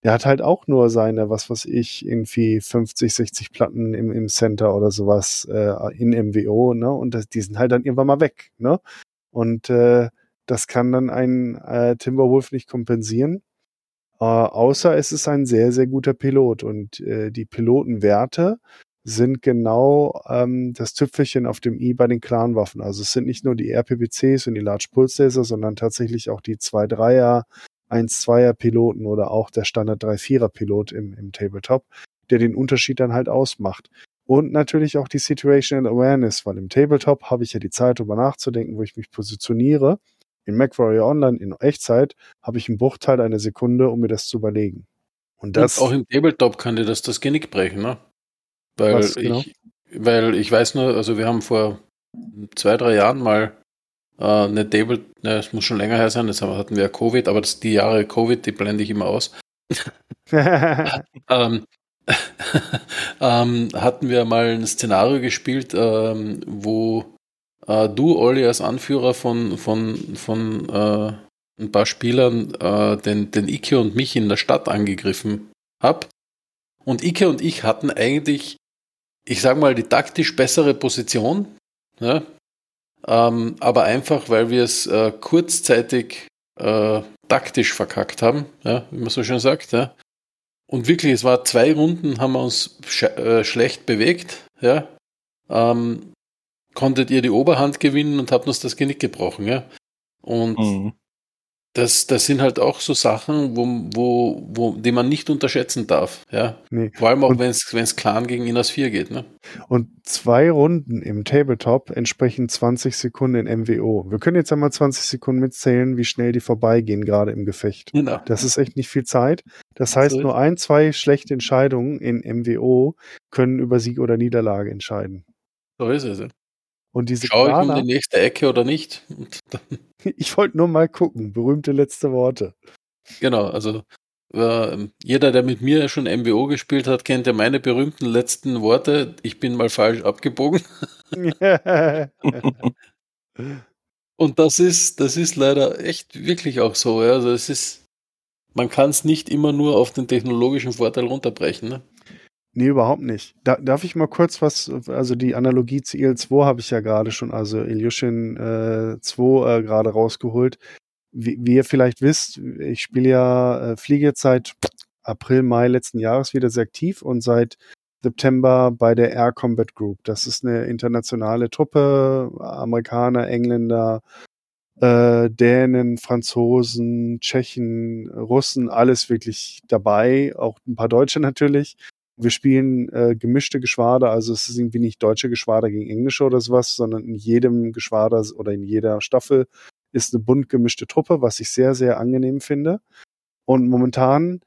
Der hat halt auch nur seine, was weiß ich, irgendwie 50, 60 Platten im, im Center oder sowas äh, in MWO, ne? Und das, die sind halt dann irgendwann mal weg, ne? Und äh, das kann dann ein äh, Timberwolf nicht kompensieren. Äh, außer es ist ein sehr, sehr guter Pilot. Und äh, die Pilotenwerte sind genau ähm, das Tüpfelchen auf dem i bei den Clanwaffen. Also es sind nicht nur die RPPCs und die Large Pulse Laser, sondern tatsächlich auch die 2-3er 1-2er Piloten oder auch der Standard 3-4er Pilot im, im Tabletop, der den Unterschied dann halt ausmacht. Und natürlich auch die Situational Awareness, weil im Tabletop habe ich ja die Zeit, darüber nachzudenken, wo ich mich positioniere. In MacWarrior Online in Echtzeit habe ich einen Bruchteil einer Sekunde, um mir das zu überlegen. Und das. Und auch im Tabletop kann dir das das Genick brechen, ne? Weil Was, genau? ich, weil ich weiß nur, also wir haben vor zwei, drei Jahren mal äh, eine Table, ne, es muss schon länger her sein, jetzt hatten wir ja Covid, aber das, die Jahre Covid, die blende ich immer aus. *laughs* ähm, *laughs* ähm, hatten wir mal ein Szenario gespielt, ähm, wo äh, du, Olli, als Anführer von, von, von äh, ein paar Spielern äh, den, den Ike und mich in der Stadt angegriffen habt. Und Ike und ich hatten eigentlich, ich sag mal, die taktisch bessere Position. Ja? Ähm, aber einfach, weil wir es äh, kurzzeitig äh, taktisch verkackt haben, ja, wie man so schön sagt. Ja. Und wirklich, es war zwei Runden, haben wir uns sch äh, schlecht bewegt. Ja. Ähm, konntet ihr die Oberhand gewinnen und habt uns das Genick gebrochen. Ja. Und mhm das, das sind halt auch so Sachen, wo, wo, wo, die man nicht unterschätzen darf. Ja? Nee. Vor allem auch, wenn es Clan gegen Inas 4 geht. Ne? Und zwei Runden im Tabletop entsprechen 20 Sekunden in MWO. Wir können jetzt einmal 20 Sekunden mitzählen, wie schnell die vorbeigehen, gerade im Gefecht. Genau. Das ist echt nicht viel Zeit. Das heißt, so nur ein, zwei schlechte Entscheidungen in MWO können über Sieg oder Niederlage entscheiden. So ist es. Und diese Schaue ich um die nächste Ecke oder nicht? *laughs* Ich wollte nur mal gucken, berühmte letzte Worte. genau, also äh, jeder, der mit mir schon MWO gespielt hat, kennt ja meine berühmten letzten Worte. Ich bin mal falsch abgebogen. *laughs* Und das ist, das ist leider echt wirklich auch so. Ja. Also es ist, man kann es nicht immer nur auf den technologischen Vorteil runterbrechen. Ne? Nee, überhaupt nicht. Da, darf ich mal kurz was, also die Analogie zu IL-2 habe ich ja gerade schon, also Ilyushin äh, 2 äh, gerade rausgeholt. Wie, wie ihr vielleicht wisst, ich spiele ja, äh, fliege jetzt seit April, Mai letzten Jahres wieder sehr aktiv und seit September bei der Air Combat Group. Das ist eine internationale Truppe, Amerikaner, Engländer, äh, Dänen, Franzosen, Tschechen, Russen, alles wirklich dabei, auch ein paar Deutsche natürlich. Wir spielen äh, gemischte Geschwader, also es ist irgendwie nicht deutsche Geschwader gegen englische oder sowas, sondern in jedem Geschwader oder in jeder Staffel ist eine bunt gemischte Truppe, was ich sehr, sehr angenehm finde. Und momentan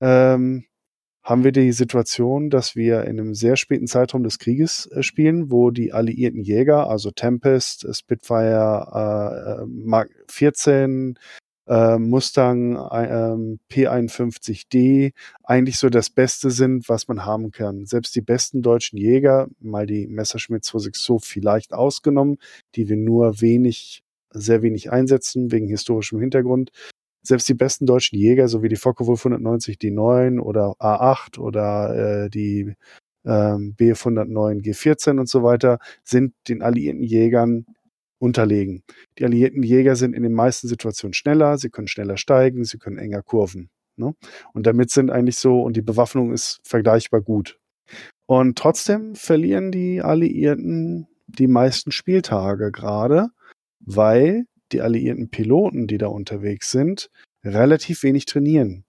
ähm, haben wir die Situation, dass wir in einem sehr späten Zeitraum des Krieges äh, spielen, wo die alliierten Jäger, also Tempest, Spitfire, äh, Mark 14, äh, Mustang äh, P51D eigentlich so das Beste sind, was man haben kann. Selbst die besten deutschen Jäger, mal die Messerschmitt 260 so vielleicht ausgenommen, die wir nur wenig, sehr wenig einsetzen, wegen historischem Hintergrund, selbst die besten deutschen Jäger, so wie die Focke-Wulf 190 D9 oder A8 oder äh, die ähm, Bf 109 G14 und so weiter, sind den alliierten Jägern unterlegen. Die alliierten Jäger sind in den meisten Situationen schneller, sie können schneller steigen, sie können enger kurven. Ne? Und damit sind eigentlich so, und die Bewaffnung ist vergleichbar gut. Und trotzdem verlieren die Alliierten die meisten Spieltage gerade, weil die alliierten Piloten, die da unterwegs sind, relativ wenig trainieren.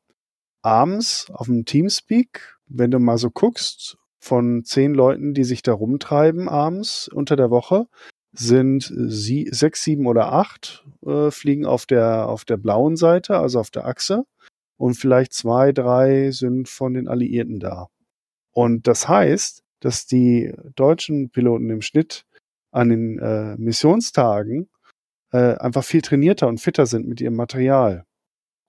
Abends auf dem Teamspeak, wenn du mal so guckst, von zehn Leuten, die sich da rumtreiben abends unter der Woche, sind sie, sechs, sieben oder acht äh, fliegen auf der, auf der blauen Seite, also auf der Achse. Und vielleicht zwei, drei sind von den Alliierten da. Und das heißt, dass die deutschen Piloten im Schnitt an den äh, Missionstagen äh, einfach viel trainierter und fitter sind mit ihrem Material.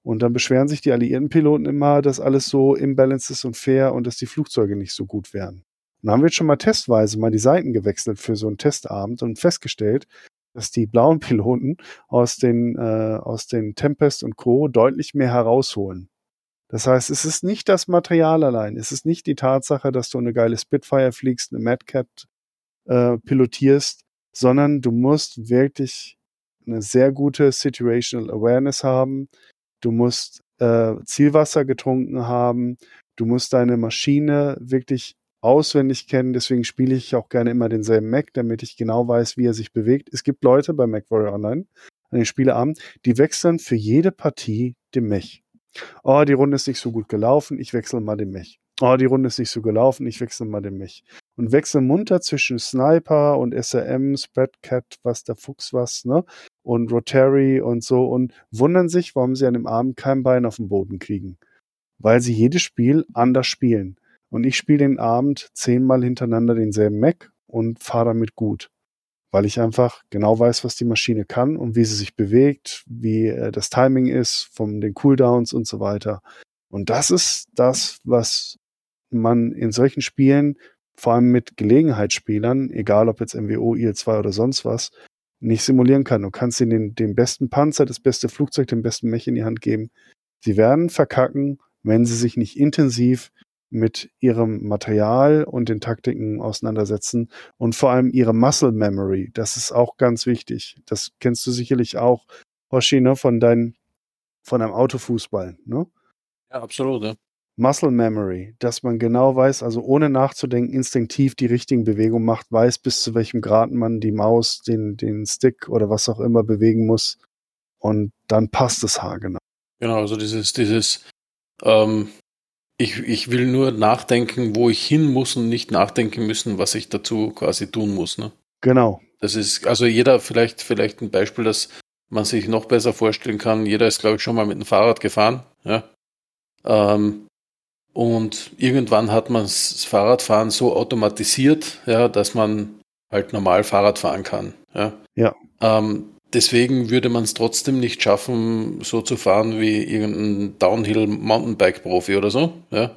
Und dann beschweren sich die alliierten Piloten immer, dass alles so imbalanced ist und fair und dass die Flugzeuge nicht so gut wären. Dann haben wir jetzt schon mal testweise mal die Seiten gewechselt für so einen Testabend und festgestellt, dass die blauen *laughs* Piloten aus den, äh, aus den Tempest und Co. deutlich mehr herausholen. Das heißt, es ist nicht das Material allein, es ist nicht die Tatsache, dass du eine geile Spitfire fliegst, eine Madcat äh, pilotierst, sondern du musst wirklich eine sehr gute Situational Awareness haben. Du musst äh, Zielwasser getrunken haben. Du musst deine Maschine wirklich auswendig kennen. Deswegen spiele ich auch gerne immer denselben Mac, damit ich genau weiß, wie er sich bewegt. Es gibt Leute bei MacWarrior Online an den Spieleabend, die wechseln für jede Partie den Mech. Oh, die Runde ist nicht so gut gelaufen, ich wechsle mal den Mech. Oh, die Runde ist nicht so gelaufen, ich wechsle mal den Mech. Und wechseln munter zwischen Sniper und SRM, Spreadcat, was der Fuchs was, ne? Und Rotary und so und wundern sich, warum sie an dem Abend kein Bein auf den Boden kriegen. Weil sie jedes Spiel anders spielen. Und ich spiele den Abend zehnmal hintereinander denselben Mac und fahre damit gut. Weil ich einfach genau weiß, was die Maschine kann und wie sie sich bewegt, wie äh, das Timing ist, von den Cooldowns und so weiter. Und das ist das, was man in solchen Spielen, vor allem mit Gelegenheitsspielern, egal ob jetzt MWO, IL2 oder sonst was, nicht simulieren kann. Du kannst ihnen den, den besten Panzer, das beste Flugzeug, den besten Mech in die Hand geben. Sie werden verkacken, wenn sie sich nicht intensiv mit ihrem Material und den Taktiken auseinandersetzen und vor allem ihre Muscle Memory. Das ist auch ganz wichtig. Das kennst du sicherlich auch, Hoshi, ne, von deinem, von einem Autofußball, ne? Ja, absolut, ja. Muscle Memory, dass man genau weiß, also ohne nachzudenken, instinktiv die richtigen Bewegungen macht, weiß, bis zu welchem Grad man die Maus, den, den Stick oder was auch immer bewegen muss. Und dann passt es haargenau. Genau, also dieses, dieses, ähm, ich, ich will nur nachdenken, wo ich hin muss und nicht nachdenken müssen, was ich dazu quasi tun muss. Ne? Genau. Das ist, also jeder vielleicht, vielleicht ein Beispiel, das man sich noch besser vorstellen kann. Jeder ist, glaube ich, schon mal mit dem Fahrrad gefahren. Ja? Ähm, und irgendwann hat man das Fahrradfahren so automatisiert, ja, dass man halt normal Fahrrad fahren kann. Ja. Ja. Ähm, deswegen würde man es trotzdem nicht schaffen, so zu fahren wie irgendein Downhill-Mountainbike-Profi oder so. Ja.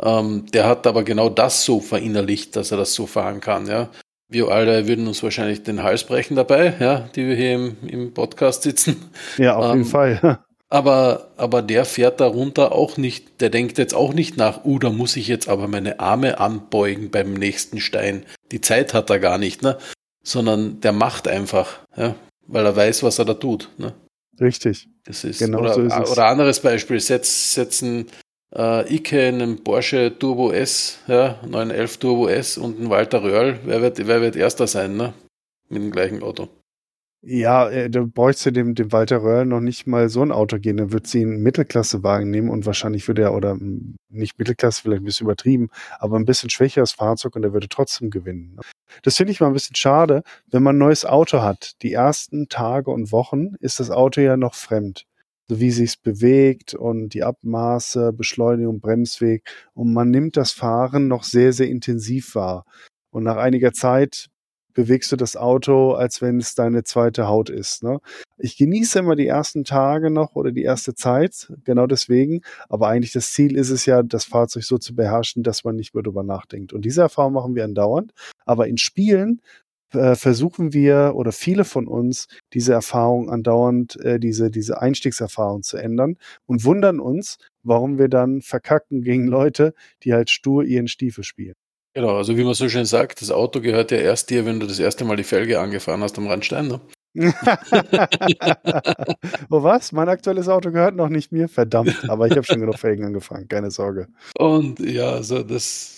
Ähm, der hat aber genau das so verinnerlicht, dass er das so fahren kann. Ja. Wir alle würden uns wahrscheinlich den Hals brechen dabei, ja, die wir hier im, im Podcast sitzen. Ja, auf Ähm, jeden Fall. Aber, aber der fährt darunter auch nicht, der denkt jetzt auch nicht nach, uh, da muss ich jetzt aber meine Arme anbeugen beim nächsten Stein. Die Zeit hat er gar nicht, ne? Sondern der macht einfach, ja, weil er weiß, was er da tut. Ne? Richtig. Das ist, Genau oder, so ist es. oder anderes Beispiel, setz, setzen äh, Ike in einen Porsche Turbo S, ja, 911 Turbo S und einen Walter Röhrl, wer wird, wer wird erster sein, ne? Mit dem gleichen Auto. Ja, äh, da bräuchte dem, dem Walter Röhrl noch nicht mal so ein Auto gehen. Dann wird sie einen Mittelklassewagen nehmen und wahrscheinlich würde er, oder mm, nicht Mittelklasse, vielleicht ein bisschen übertrieben, aber ein bisschen schwächeres Fahrzeug und er würde trotzdem gewinnen. ne? Das finde ich mal ein bisschen schade, wenn man ein neues Auto hat. Die ersten Tage und Wochen ist das Auto ja noch fremd. So wie sich's bewegt und die Abmaße, Beschleunigung, Bremsweg. Und man nimmt das Fahren noch sehr, sehr intensiv wahr. Und nach einiger Zeit bewegst du das Auto, als wenn es deine zweite Haut ist. Ne? Ich genieße immer die ersten Tage noch oder die erste Zeit, genau deswegen. Aber eigentlich das Ziel ist es ja, das Fahrzeug so zu beherrschen, dass man nicht mehr drüber nachdenkt. Und diese Erfahrung machen wir andauernd. Aber in Spielen äh, versuchen wir oder viele von uns diese Erfahrung andauernd, äh, diese, diese Einstiegserfahrung zu ändern und wundern uns, warum wir dann verkacken gegen Leute, die halt stur ihren Stiefel spielen. Genau, also wie man so schön sagt, das Auto gehört ja erst dir, wenn du das erste Mal die Felge angefahren hast am Randstein. Ne? *laughs* oh was? Mein aktuelles Auto gehört noch nicht mir? Verdammt, aber ich habe schon genug Felgen angefangen, keine Sorge. Und ja, also das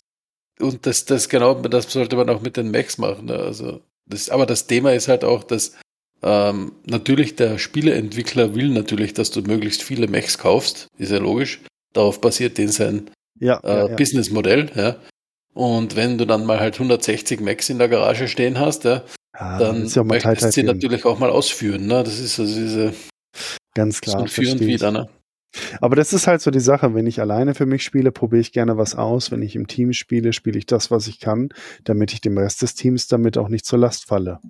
und das, das genau, das sollte man auch mit den Macs machen. Ne? Also das, aber das Thema ist halt auch, dass ähm, natürlich der Spieleentwickler will natürlich, dass du möglichst viele Macs kaufst, ist ja logisch. Darauf basiert den sein Ja, äh, ja, ja. Businessmodell. Ja. Und wenn du dann mal halt 160 Macs in der Garage stehen hast, ja, Ah, dann ist ja auch mal möchtest du sie geben. natürlich auch mal ausführen. Ne? Das ist also diese Ganz so klar. Für und ich. Wider. Ne? Aber das ist halt so die Sache. Wenn ich alleine für mich spiele, probiere ich gerne was aus. Wenn ich im Team spiele, spiele ich das, was ich kann, damit ich dem Rest des Teams damit auch nicht zur Last falle.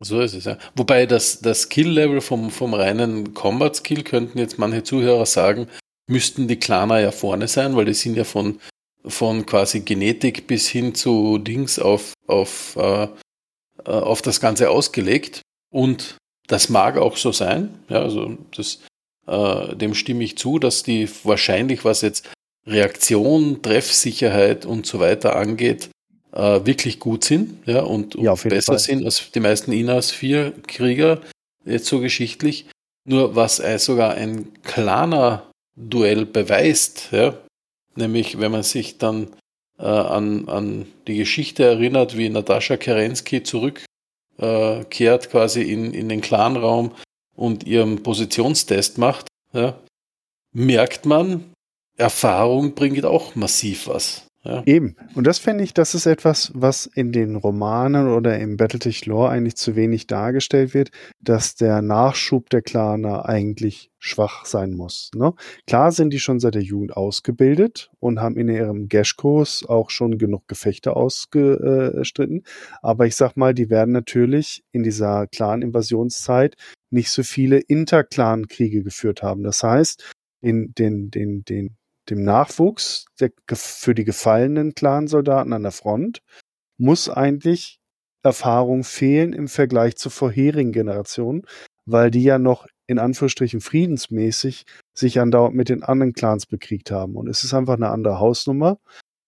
So ist es, ja. Wobei das, das Skill-Level vom, vom reinen Combat-Skill könnten jetzt manche Zuhörer sagen, müssten die Klaner ja vorne sein, weil die sind ja von, von quasi Genetik bis hin zu Dings auf, auf, äh, äh, auf das Ganze ausgelegt. Und das mag auch so sein. Ja, also das, äh, dem stimme ich zu, dass die wahrscheinlich, was jetzt Reaktion, Treffsicherheit und so weiter angeht, äh, wirklich gut sind ja, und, und Ja, besser Fall. sind als die meisten INAS 4 Krieger, jetzt so geschichtlich. Nur was äh, sogar ein klarer Duell beweist, ja, nämlich wenn man sich dann äh, an, an die Geschichte erinnert, wie Natascha Kerensky zurückkehrt äh, quasi in, in den Clanraum und ihren Positionstest macht, ja, merkt man, Erfahrung bringt auch massiv was. Ja. Eben. Und das finde ich, das ist etwas, was in den Romanen oder im Battletech-Lore eigentlich zu wenig dargestellt wird, dass der Nachschub der Klaner eigentlich schwach sein muss. Ne? Klar sind die schon seit der Jugend ausgebildet und haben in ihrem Gash-Kurs auch schon genug Gefechte ausgestritten. Aber ich sag mal, die werden natürlich in dieser Clan-Invasionszeit nicht so viele Interclan-Kriege geführt haben. Das heißt, in den, den, den dem Nachwuchs der, für die gefallenen Clansoldaten an der Front muss eigentlich Erfahrung fehlen im Vergleich zur vorherigen Generation, weil die ja noch in Anführungsstrichen friedensmäßig sich andauernd mit den anderen Clans bekriegt haben. Und es ist einfach eine andere Hausnummer,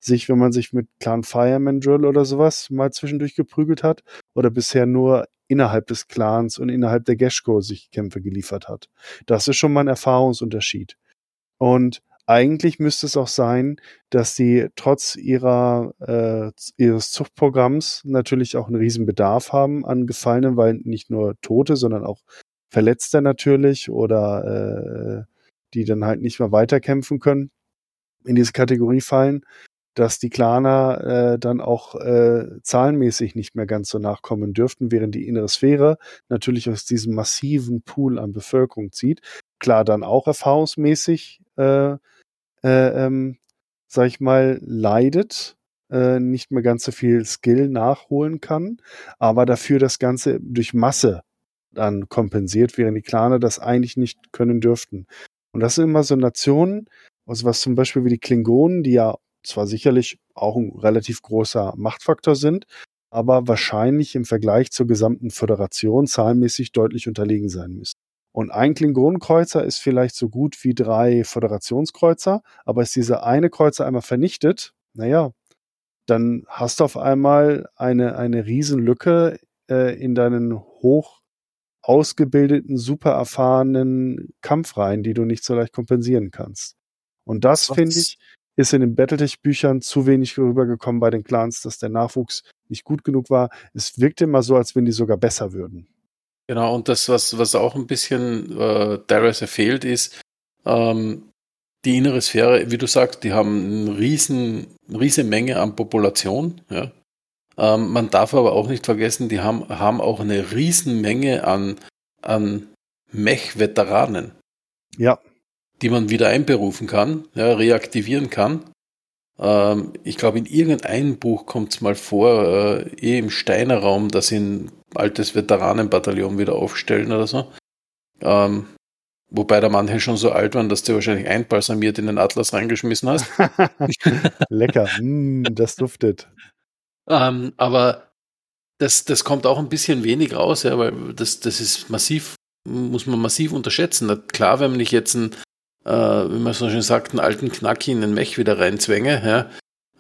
sich, wenn man sich mit Clan Fireman Drill oder sowas mal zwischendurch geprügelt hat oder bisher nur innerhalb des Clans und innerhalb der Geshko sich Kämpfe geliefert hat. Das ist schon mal ein Erfahrungsunterschied. Und eigentlich müsste es auch sein, dass sie trotz ihrer, äh, ihres Zuchtprogramms natürlich auch einen riesen Bedarf haben an Gefallenen, weil nicht nur Tote, sondern auch Verletzte natürlich oder äh, die dann halt nicht mehr weiterkämpfen können, in diese Kategorie fallen, dass die Klaner äh, dann auch äh, zahlenmäßig nicht mehr ganz so nachkommen dürften, während die innere Sphäre natürlich aus diesem massiven Pool an Bevölkerung zieht. Klar, dann auch erfahrungsmäßig äh, äh, ähm, sag ich mal, leidet äh, nicht mehr ganz so viel Skill nachholen kann, aber dafür das Ganze durch Masse dann kompensiert, während die Claner das eigentlich nicht können dürften. Und das sind immer so Nationen, also was zum Beispiel wie die Klingonen, die ja zwar sicherlich auch ein relativ großer Machtfaktor sind, aber wahrscheinlich im Vergleich zur gesamten Föderation zahlenmäßig deutlich unterlegen sein müssen. Und ein Klingonenkreuzer ist vielleicht so gut wie drei Föderationskreuzer, aber ist dieser eine Kreuzer einmal vernichtet, naja, dann hast du auf einmal eine, eine Riesenlücke äh, in deinen hoch ausgebildeten, super erfahrenen Kampfreihen, die du nicht so leicht kompensieren kannst. Und das, finde ich, ist in den Battletech-Büchern zu wenig rübergekommen bei den Clans, dass der Nachwuchs nicht gut genug war. Es wirkte immer so, als wenn die sogar besser würden. Genau, und das, was, was auch ein bisschen äh, Darius fehlt, ist ähm, die innere Sphäre, wie du sagst, die haben eine riesen, riesen Menge an Population. Ja? Ähm, man darf aber auch nicht vergessen, die haben, haben auch eine riesen Menge an, an Mech-Veteranen. Ja. Die man wieder einberufen kann, ja, reaktivieren kann. Ähm, ich glaube, in irgendeinem Buch kommt es mal vor, äh, eh im Steiner Raum, dass ein altes Veteranenbataillon wieder aufstellen oder so. Ähm, wobei da manche schon so alt waren, dass du wahrscheinlich einbalsamiert in den Atlas reingeschmissen hast. *laughs* Lecker, mm, das duftet. Ähm, aber das, das kommt auch ein bisschen wenig raus, ja, weil das, das ist massiv, muss man massiv unterschätzen. Klar, wenn ich jetzt einen äh, wie man so schön sagt, einen alten Knacki in den Mech wieder reinzwänge, ja,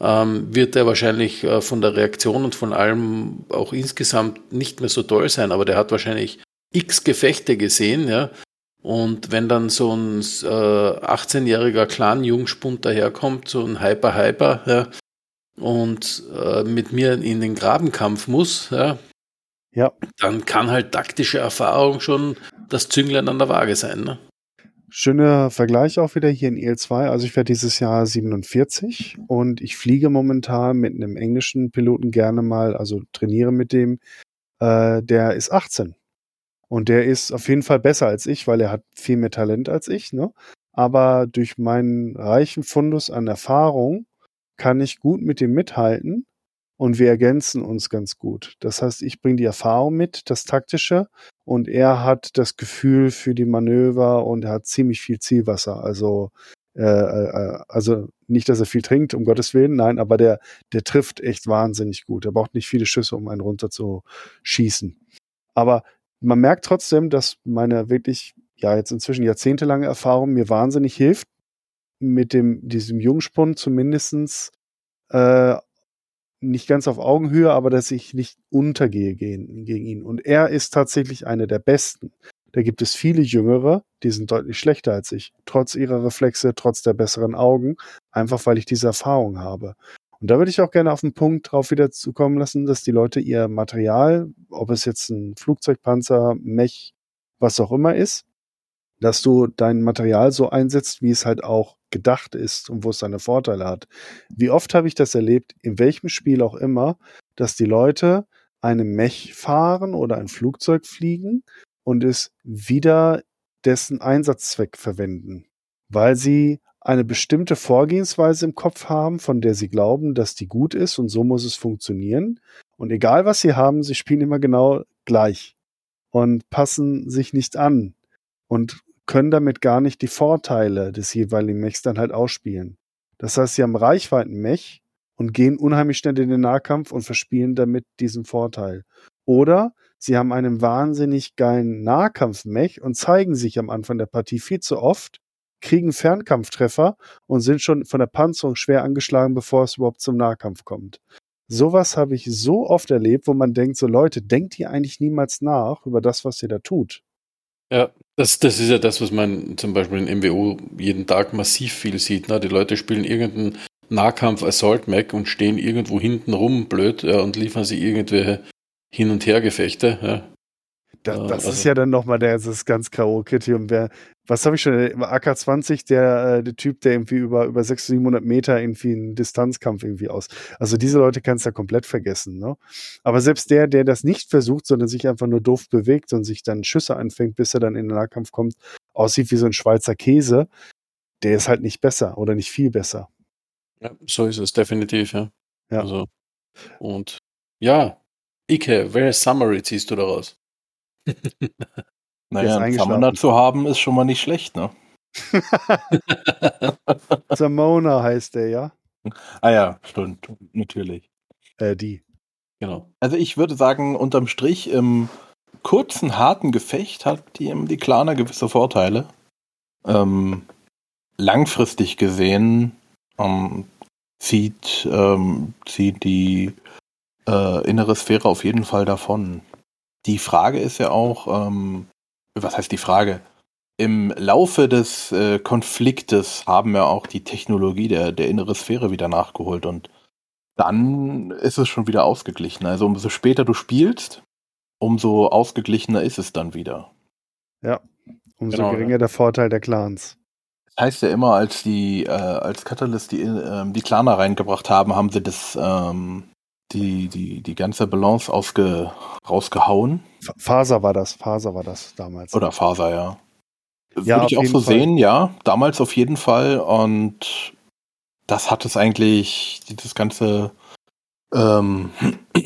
ähm, wird er wahrscheinlich äh, von der Reaktion und von allem auch insgesamt nicht mehr so toll sein, aber der hat wahrscheinlich x Gefechte gesehen, ja. Und wenn dann so ein äh, 18-jähriger Clan-Jungspund daherkommt, so ein Hyper-Hyper, ja, und äh, mit mir in den Grabenkampf muss, ja, ja, dann kann halt taktische Erfahrung schon das Zünglein an der Waage sein. Ne? Schöner Vergleich auch wieder hier in EL2. Also ich werde dieses Jahr 47 und ich fliege momentan mit einem englischen Piloten gerne mal, also trainiere mit dem. Äh, der ist 18. Und der ist auf jeden Fall besser als ich, weil er hat viel mehr Talent als ich. Ne? Aber durch meinen reichen Fundus an Erfahrung kann ich gut mit dem mithalten und wir ergänzen uns ganz gut. Das heißt, ich bringe die Erfahrung mit, das Taktische, und er hat das Gefühl für die Manöver und er hat ziemlich viel Zielwasser. Also, äh, äh, also nicht, dass er viel trinkt, um Gottes Willen, nein, aber der, der trifft echt wahnsinnig gut. Er braucht nicht viele Schüsse, um einen runter zu schießen. Aber man merkt trotzdem, dass meine wirklich, ja, jetzt inzwischen jahrzehntelange Erfahrung mir wahnsinnig hilft, mit dem, diesem Jungspund zumindestens äh, nicht ganz auf Augenhöhe, aber dass ich nicht untergehe gegen, gegen ihn. Und er ist tatsächlich einer der Besten. Da gibt es viele Jüngere, die sind deutlich schlechter als ich, trotz ihrer Reflexe, trotz der besseren Augen, einfach weil ich diese Erfahrung habe. Und da würde ich auch gerne auf den Punkt drauf wieder zukommen lassen, dass die Leute ihr Material, ob es jetzt ein Flugzeugpanzer, Mech, was auch immer ist, dass du dein Material so einsetzt, wie es halt auch gedacht ist und wo es seine Vorteile hat. Wie oft habe ich das erlebt, in welchem Spiel auch immer, dass die Leute eine Mech fahren oder ein Flugzeug fliegen und es wieder dessen Einsatzzweck verwenden, weil sie eine bestimmte Vorgehensweise im Kopf haben, von der sie glauben, dass die gut ist und so muss es funktionieren. Und egal was sie haben, sie spielen immer genau gleich und passen sich nicht an und können damit gar nicht die Vorteile des jeweiligen Mechs dann halt ausspielen. Das heißt, sie haben Reichweiten-Mech und gehen unheimlich schnell in den Nahkampf und verspielen damit diesen Vorteil. Oder sie haben einen wahnsinnig geilen Nahkampf-Mech und zeigen sich am Anfang der Partie viel zu oft, kriegen Fernkampftreffer und sind schon von der Panzerung schwer angeschlagen, bevor es überhaupt zum Nahkampf kommt. Sowas habe ich so oft erlebt, wo man denkt, so Leute, denkt ihr eigentlich niemals nach über das, was ihr da tut? Ja, das, das ist ja das, was man zum Beispiel in MWO jeden Tag massiv viel sieht. Ne? Die Leute spielen irgendeinen Nahkampf Assault Mac und stehen irgendwo hinten rum blöd ja, und liefern sich irgendwelche Hin- und Hergefechte. Ja. Das, das also, ist ja dann nochmal der, das ganz K.O.-Kriterium. Was habe ich schon? AK-20, der, äh, der Typ, der irgendwie über, über 600, 700 Meter irgendwie einen Distanzkampf irgendwie aus. Also diese Leute kannst du ja komplett vergessen. Ne? Aber selbst der, der das nicht versucht, sondern sich einfach nur doof bewegt und sich dann Schüsse anfängt, bis er dann in den Nahkampf kommt, aussieht wie so ein Schweizer Käse, der ist halt nicht besser oder nicht viel besser. Ja, so ist es definitiv, ja. Ja. Also, und ja, Ike, welche Summary ziehst du daraus? *laughs* Naja, einen. Summoner zu haben, ist schon mal nicht schlecht, ne? *laughs* Samona heißt der, ja? Ah ja, stimmt, natürlich. Äh, die. genau. Also ich würde sagen, unterm Strich im kurzen, harten Gefecht hat die, die Klaner gewisse Vorteile. Ähm, langfristig gesehen ähm, zieht, ähm, zieht die äh, innere Sphäre auf jeden Fall davon. Die Frage ist ja auch, ähm, was heißt die Frage? Im Laufe des äh, Konfliktes haben wir auch die Technologie der, der innere Sphäre wieder nachgeholt und dann ist es schon wieder ausgeglichen. Also umso später du spielst, umso ausgeglichener ist es dann wieder. Umso Genau, geringer der Vorteil der Clans. Das heißt ja immer, als die, äh, als Catalyst die, ähm, die Klaner reingebracht haben, haben sie das, ähm, die, die, die ganze Balance ausge, rausgehauen. Faser war das, Faser war das damals. Oder Faser, ja. Ja, Würde ich auch so Fall. sehen, ja. Damals auf jeden Fall. Und das hat es eigentlich, dieses ganze ähm, *clears throat*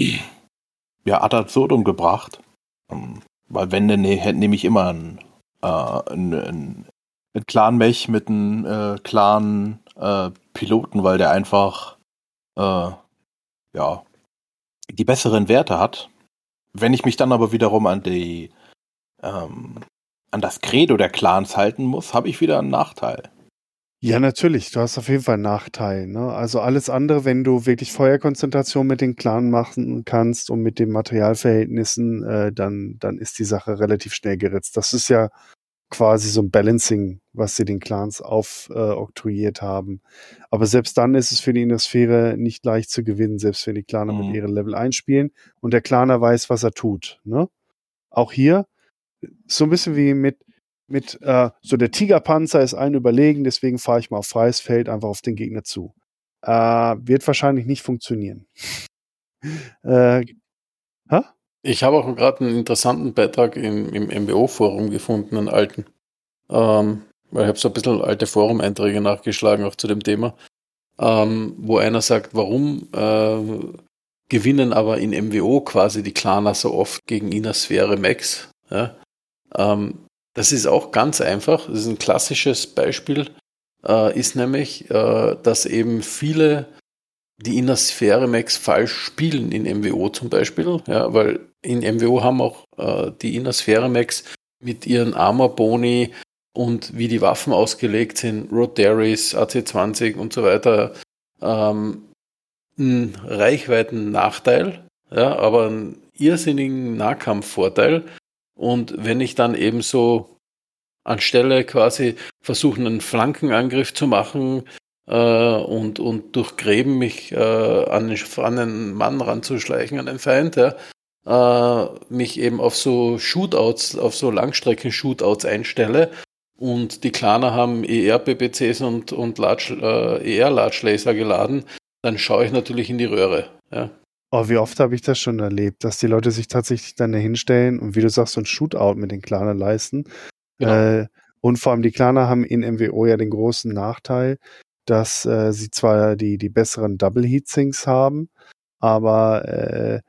ja, ad absurdum gebracht. Ähm, Weil wenn, dann ne, nehme ich immer einen, äh, einen, einen, einen Clan-Mech mit einem äh, Clan-Piloten, weil der einfach äh, ja, die besseren Werte hat. Wenn ich mich dann aber wiederum an die ähm, an das Credo der Clans halten muss, habe ich wieder einen Nachteil. Ja, natürlich. Du hast auf jeden Fall einen Nachteil. Ne? Also alles andere, wenn du wirklich Feuerkonzentration mit den Clan machen kannst und mit den Materialverhältnissen, äh, dann, dann ist die Sache relativ schnell geritzt. Das ist ja quasi so ein Balancing, was sie den Clans aufoktroyiert äh, haben. Aber selbst dann ist es für die Innersphäre nicht leicht zu gewinnen, selbst wenn die Claner Mhm. mit ihren Level einspielen und der Claner weiß, was er tut. Ne? Auch hier so ein bisschen wie mit mit äh, so der Tigerpanzer ist allen überlegen, deswegen fahre ich mal auf freies Feld einfach auf den Gegner zu. Äh, wird wahrscheinlich nicht funktionieren. *laughs* äh, Ich habe auch gerade einen interessanten Beitrag im, im MBO-Forum gefunden, einen alten. Ähm, weil ich habe so ein bisschen alte Forum-Einträge nachgeschlagen, auch zu dem Thema, ähm, wo einer sagt, warum äh, gewinnen aber in MWO quasi die Klaner so oft gegen Innersphäre Max. Ja? Ähm, das ist auch ganz einfach. Das ist ein klassisches Beispiel, äh, ist nämlich, äh, dass eben viele die Innersphäre Max falsch spielen in MWO zum Beispiel, ja, weil in MWO haben auch äh, die Innersphäre Max mit ihren Armor Boni und wie die Waffen ausgelegt sind, Rotaries, AC20 und so weiter, ähm, einen reichweiten Nachteil, ja, aber einen irrsinnigen Nahkampfvorteil. Und wenn ich dann eben so anstelle quasi versuchen, einen Flankenangriff zu machen, und, und durch Gräben mich äh, an, an einen Mann ranzuschleichen, an den Feind, ja, äh, mich eben auf so Shootouts, auf so Langstrecken-Shootouts einstelle und die Klaner haben ER-PPCs und, und Large, äh, ER-Large-Laser geladen, dann schaue ich natürlich in die Röhre. Ja. oh, wie oft habe ich das schon erlebt, dass die Leute sich tatsächlich dann dahinstellen und wie du sagst, so ein Shootout mit den Claner leisten. Genau. Äh, und vor allem die Claner haben in MWO ja den großen Nachteil, dass äh, sie zwar die, die besseren Double Heatsinks haben, aber äh,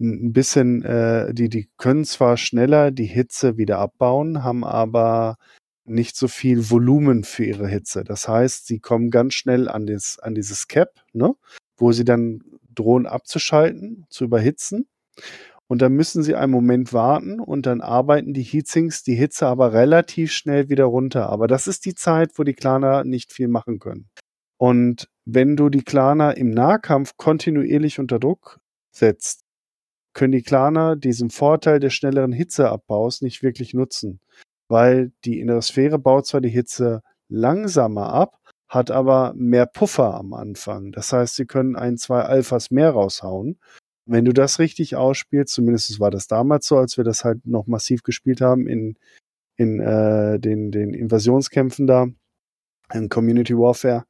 ein bisschen, äh, die, die können zwar schneller die Hitze wieder abbauen, haben aber nicht so viel Volumen für ihre Hitze. Das heißt, sie kommen ganz schnell an, das, an dieses Cap, ne, wo sie dann drohen abzuschalten, zu überhitzen. Und dann müssen sie einen Moment warten und dann arbeiten die Heatsinks die Hitze aber relativ schnell wieder runter. Aber das ist die Zeit, wo die Claner nicht viel machen können. Und wenn du die Claner im Nahkampf kontinuierlich unter Druck setzt, können die Claner diesen Vorteil des schnelleren Hitzeabbaus nicht wirklich nutzen. Weil die innere Sphäre baut zwar die Hitze langsamer ab, hat aber mehr Puffer am Anfang. Das heißt, sie können ein, zwei Alphas mehr raushauen. Wenn du das richtig ausspielst, zumindest war das damals so, als wir das halt noch massiv gespielt haben in, in äh, den, den Invasionskämpfen da, in Community Warfare,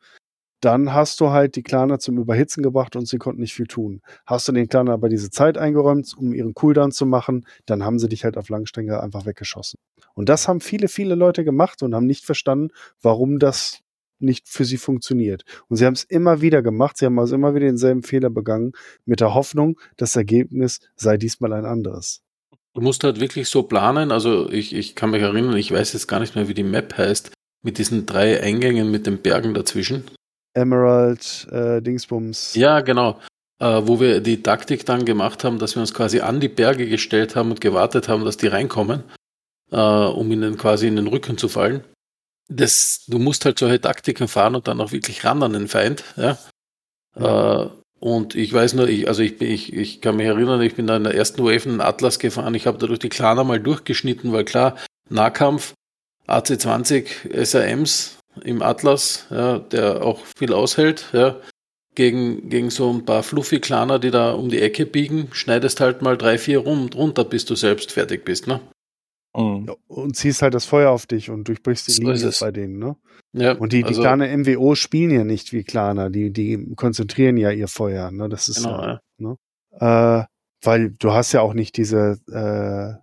dann hast du halt die Claner zum Überhitzen gebracht und sie konnten nicht viel tun. Hast du den Clanern aber diese Zeit eingeräumt, um ihren Cooldown zu machen, dann haben sie dich halt auf Langstränge einfach weggeschossen. Und das haben viele, viele Leute gemacht und haben nicht verstanden, warum das nicht für sie funktioniert. Und sie haben es immer wieder gemacht, sie haben also immer wieder denselben Fehler begangen, mit der Hoffnung, das Ergebnis sei diesmal ein anderes. Du musst halt wirklich so planen, also ich, ich kann mich erinnern, ich weiß jetzt gar nicht mehr, wie die Map heißt, mit diesen drei Eingängen mit den Bergen dazwischen. Emerald, äh, Dingsbums. Ja, genau. Äh, wo wir die Taktik dann gemacht haben, dass wir uns quasi an die Berge gestellt haben und gewartet haben, dass die reinkommen, äh, um ihnen quasi in den Rücken zu fallen. Das, du musst halt solche Taktiken fahren und dann auch wirklich ran an den Feind. Ja? ja. Äh, und ich weiß nur, ich, also ich, ich, ich kann mich erinnern, ich bin da in der ersten Wave einen Atlas gefahren. Ich habe da durch die Klaner mal durchgeschnitten, weil klar, Nahkampf, AC20 SRMs im Atlas, ja, der auch viel aushält, ja, gegen, gegen so ein paar Fluffy-Klaner, die da um die Ecke biegen, schneidest halt mal drei, vier rum, runter, bis du selbst fertig bist, ne? Mhm. Und ziehst halt das Feuer auf dich und durchbrichst die so Linie bei denen, ne? Ja, und die, die also, kleine MWO spielen ja nicht wie Klaner, die, die konzentrieren ja ihr Feuer, ne? Das ist genau, ja, ne? Äh, weil du hast ja auch nicht diese, äh,